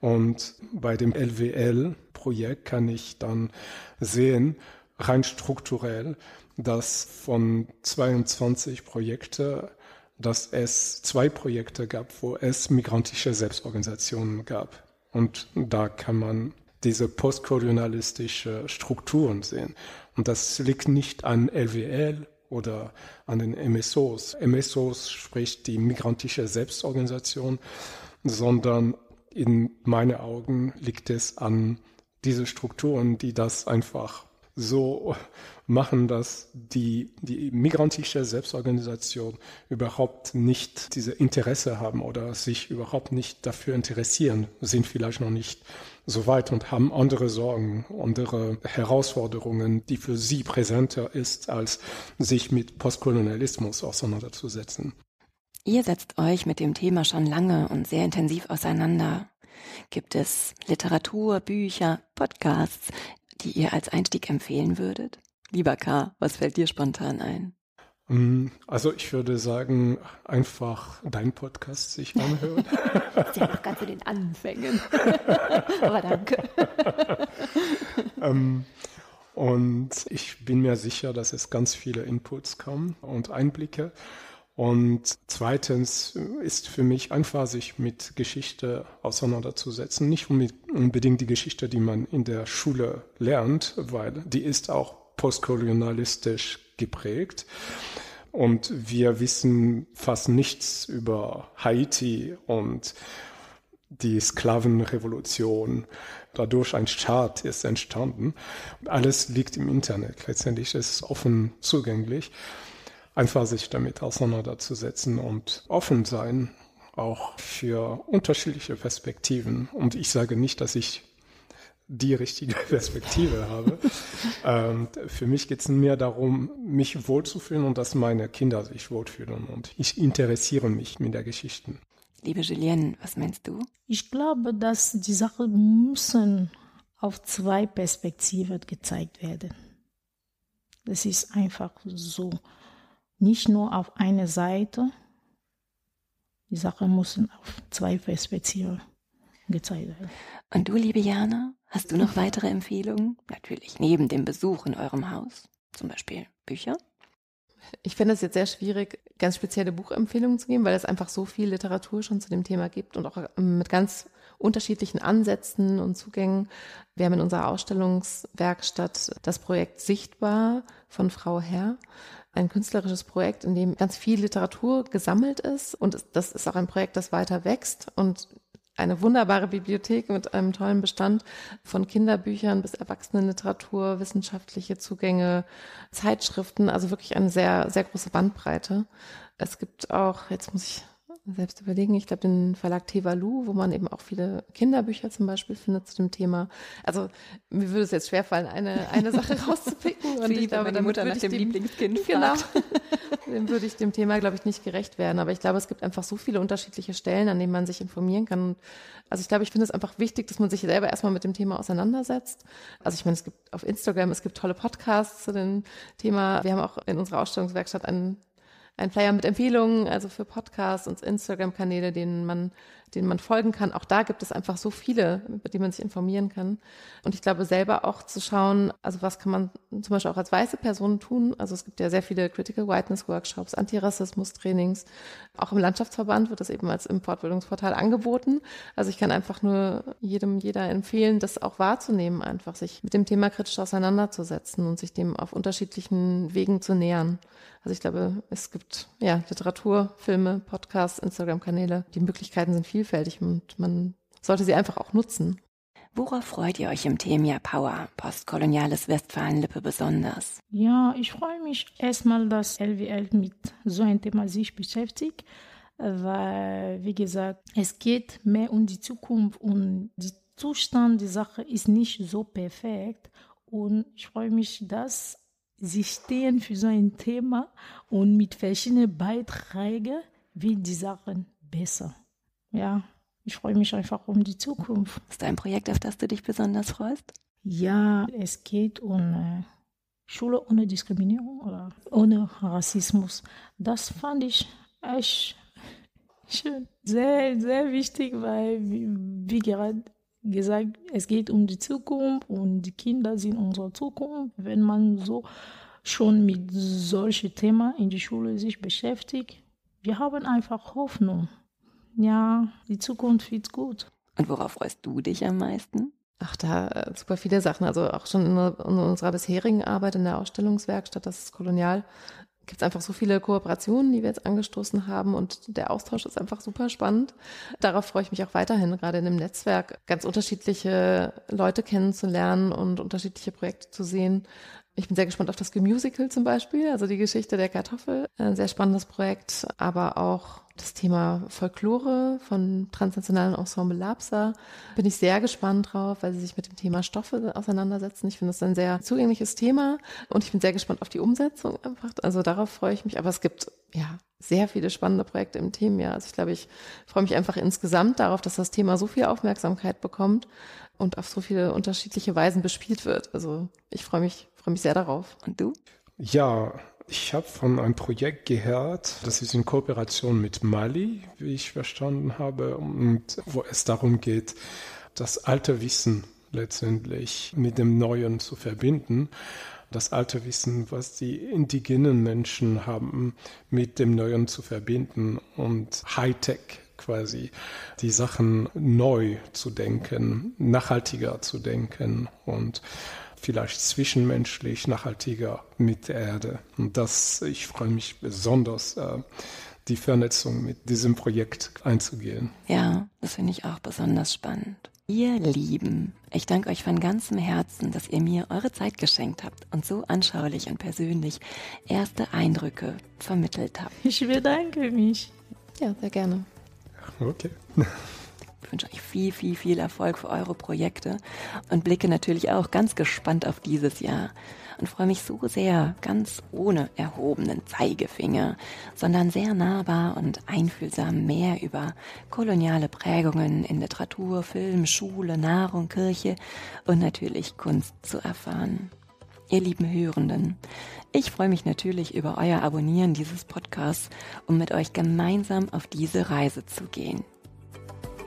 Und bei dem LWL-Projekt kann ich dann sehen, rein strukturell, dass von 22 Projekte dass es zwei Projekte gab, wo es migrantische Selbstorganisationen gab. Und da kann man diese postkolonialistische Strukturen sehen. Und das liegt nicht an LWL oder an den MSOs. MSOs spricht die migrantische Selbstorganisation, sondern in meinen Augen liegt es an diese Strukturen, die das einfach so machen, dass die, die migrantische Selbstorganisation überhaupt nicht diese Interesse haben oder sich überhaupt nicht dafür interessieren, sind vielleicht noch nicht so weit und haben andere Sorgen, andere Herausforderungen, die für sie präsenter ist, als sich mit Postkolonialismus auseinanderzusetzen. Ihr setzt euch mit dem Thema schon lange und sehr intensiv auseinander. Gibt es Literatur, Bücher, Podcasts, die ihr als Einstieg empfehlen würdet? Lieber K., was fällt dir spontan ein? Mm, also ich würde sagen, einfach deinen Podcast sich anhören. ist ja noch ganz in den Anfängen. Aber danke. ähm, und ich bin mir sicher, dass es ganz viele Inputs kommen und Einblicke. Und zweitens ist für mich einfach, sich mit Geschichte auseinanderzusetzen. Nicht unbedingt die Geschichte, die man in der Schule lernt, weil die ist auch postkolonialistisch geprägt. Und wir wissen fast nichts über Haiti und die Sklavenrevolution. Dadurch ein Staat ist entstanden. Alles liegt im Internet. Letztendlich ist es offen zugänglich einfach sich damit auseinanderzusetzen und offen sein, auch für unterschiedliche Perspektiven. Und ich sage nicht, dass ich die richtige Perspektive habe. ähm, für mich geht es mehr darum, mich wohlzufühlen und dass meine Kinder sich wohlfühlen. Und ich interessiere mich mit der Geschichte. Liebe Julienne, was meinst du? Ich glaube, dass die Sachen müssen auf zwei Perspektiven gezeigt werden. Das ist einfach so nicht nur auf eine Seite. Die Sache muss auf zwei Perspektiven gezeigt werden. Und du, liebe Jana, hast du noch weitere Empfehlungen? Natürlich neben dem Besuch in eurem Haus. Zum Beispiel Bücher? Ich finde es jetzt sehr schwierig, ganz spezielle Buchempfehlungen zu geben, weil es einfach so viel Literatur schon zu dem Thema gibt und auch ähm, mit ganz unterschiedlichen Ansätzen und Zugängen. Wir haben in unserer Ausstellungswerkstatt das Projekt Sichtbar von Frau Herr ein künstlerisches Projekt, in dem ganz viel Literatur gesammelt ist. Und das ist auch ein Projekt, das weiter wächst und eine wunderbare Bibliothek mit einem tollen Bestand von Kinderbüchern bis Erwachsenenliteratur, wissenschaftliche Zugänge, Zeitschriften, also wirklich eine sehr, sehr große Bandbreite. Es gibt auch, jetzt muss ich selbst überlegen. Ich glaube, den Verlag Tevalu, wo man eben auch viele Kinderbücher zum Beispiel findet zu dem Thema. Also mir würde es jetzt schwerfallen, eine, eine Sache rauszupicken. Und ich glaube, die Mutter nach dem, dem Lieblingskind Genau. dem würde ich dem Thema, glaube ich, nicht gerecht werden. Aber ich glaube, es gibt einfach so viele unterschiedliche Stellen, an denen man sich informieren kann. Also ich glaube, ich finde es einfach wichtig, dass man sich selber erstmal mit dem Thema auseinandersetzt. Also ich meine, es gibt auf Instagram, es gibt tolle Podcasts zu dem Thema. Wir haben auch in unserer Ausstellungswerkstatt einen ein Flyer mit Empfehlungen, also für Podcasts und Instagram-Kanäle, denen man denen man folgen kann. Auch da gibt es einfach so viele, über die man sich informieren kann. Und ich glaube selber auch zu schauen, also was kann man zum Beispiel auch als weiße Person tun. Also es gibt ja sehr viele Critical Whiteness Workshops, Antirassismus-Trainings. Auch im Landschaftsverband wird das eben als im Fortbildungsportal angeboten. Also ich kann einfach nur jedem, jeder empfehlen, das auch wahrzunehmen, einfach sich mit dem Thema kritisch auseinanderzusetzen und sich dem auf unterschiedlichen Wegen zu nähern. Also ich glaube, es gibt ja Literatur, Filme, Podcasts, Instagram-Kanäle. Die Möglichkeiten sind viel vielfältig und man sollte sie einfach auch nutzen. Worauf freut ihr euch im Thema Power, postkoloniales Westfalen-Lippe besonders? Ja, ich freue mich erstmal, dass LWL mit so einem Thema sich beschäftigt, weil, wie gesagt, es geht mehr um die Zukunft und der Zustand der Sache ist nicht so perfekt und ich freue mich, dass sie stehen für so ein Thema und mit verschiedenen Beiträgen wird die Sachen besser ja, ich freue mich einfach um die Zukunft. Ist da ein Projekt, auf das du dich besonders freust? Ja, es geht um äh, Schule ohne Diskriminierung oder ohne Rassismus. Das fand ich echt schön. Sehr, sehr wichtig, weil, wie, wie gerade gesagt, es geht um die Zukunft und die Kinder sind unsere Zukunft. Wenn man so schon mit solchen Themen in die Schule sich beschäftigt, wir haben einfach Hoffnung ja, die Zukunft wird gut. Und worauf freust du dich am meisten? Ach, da äh, super viele Sachen. Also auch schon in, in, unserer bisherigen Arbeit in der Ausstellungswerkstatt, das ist Kolonial, gibt es einfach so viele Kooperationen, die wir jetzt angestoßen haben und der Austausch ist einfach super spannend. Darauf freue ich mich auch weiterhin, gerade in dem Netzwerk ganz unterschiedliche Leute kennenzulernen und unterschiedliche Projekte zu sehen. Ich bin sehr gespannt auf das Gemusical zum Beispiel, also die Geschichte der Kartoffel. Ein sehr spannendes Projekt, aber auch das Thema Folklore von transnationalen Ensemble Lapsa. Bin ich sehr gespannt drauf, weil sie sich mit dem Thema Stoffe auseinandersetzen. Ich finde das ein sehr zugängliches Thema und ich bin sehr gespannt auf die Umsetzung einfach. Also darauf freue ich mich. Aber es gibt ja sehr viele spannende Projekte im Themenjahr. Also ich glaube, ich freue mich einfach insgesamt darauf, dass das Thema so viel Aufmerksamkeit bekommt und auf so viele unterschiedliche Weisen bespielt wird. Also ich freue mich freue mich sehr darauf. Und du? Ja, ich habe von einem Projekt gehört, das ist in Kooperation mit Mali, wie ich verstanden habe, und wo es darum geht, das alte Wissen letztendlich mit dem Neuen zu verbinden. Das alte Wissen, was die indigenen Menschen haben, mit dem Neuen zu verbinden und Hightech quasi die Sachen neu zu denken, nachhaltiger zu denken und vielleicht zwischenmenschlich nachhaltiger mit der Erde. Und das, ich freue mich besonders, äh, die Vernetzung mit diesem Projekt einzugehen. Ja, das finde ich auch besonders spannend. Ihr Lieben, ich danke euch von ganzem Herzen, dass ihr mir eure Zeit geschenkt habt und so anschaulich und persönlich erste Eindrücke vermittelt habt. Ich bedanke mich. Ja, sehr gerne. Okay. Ich wünsche euch viel, viel, viel Erfolg für eure Projekte und blicke natürlich auch ganz gespannt auf dieses Jahr und freue mich so sehr, ganz ohne erhobenen Zeigefinger, sondern sehr nahbar und einfühlsam mehr über koloniale Prägungen in Literatur, Film, Schule, Nahrung, Kirche und natürlich Kunst zu erfahren. Ihr lieben Hörenden, ich freue mich natürlich über euer Abonnieren dieses Podcasts, um mit euch gemeinsam auf diese Reise zu gehen.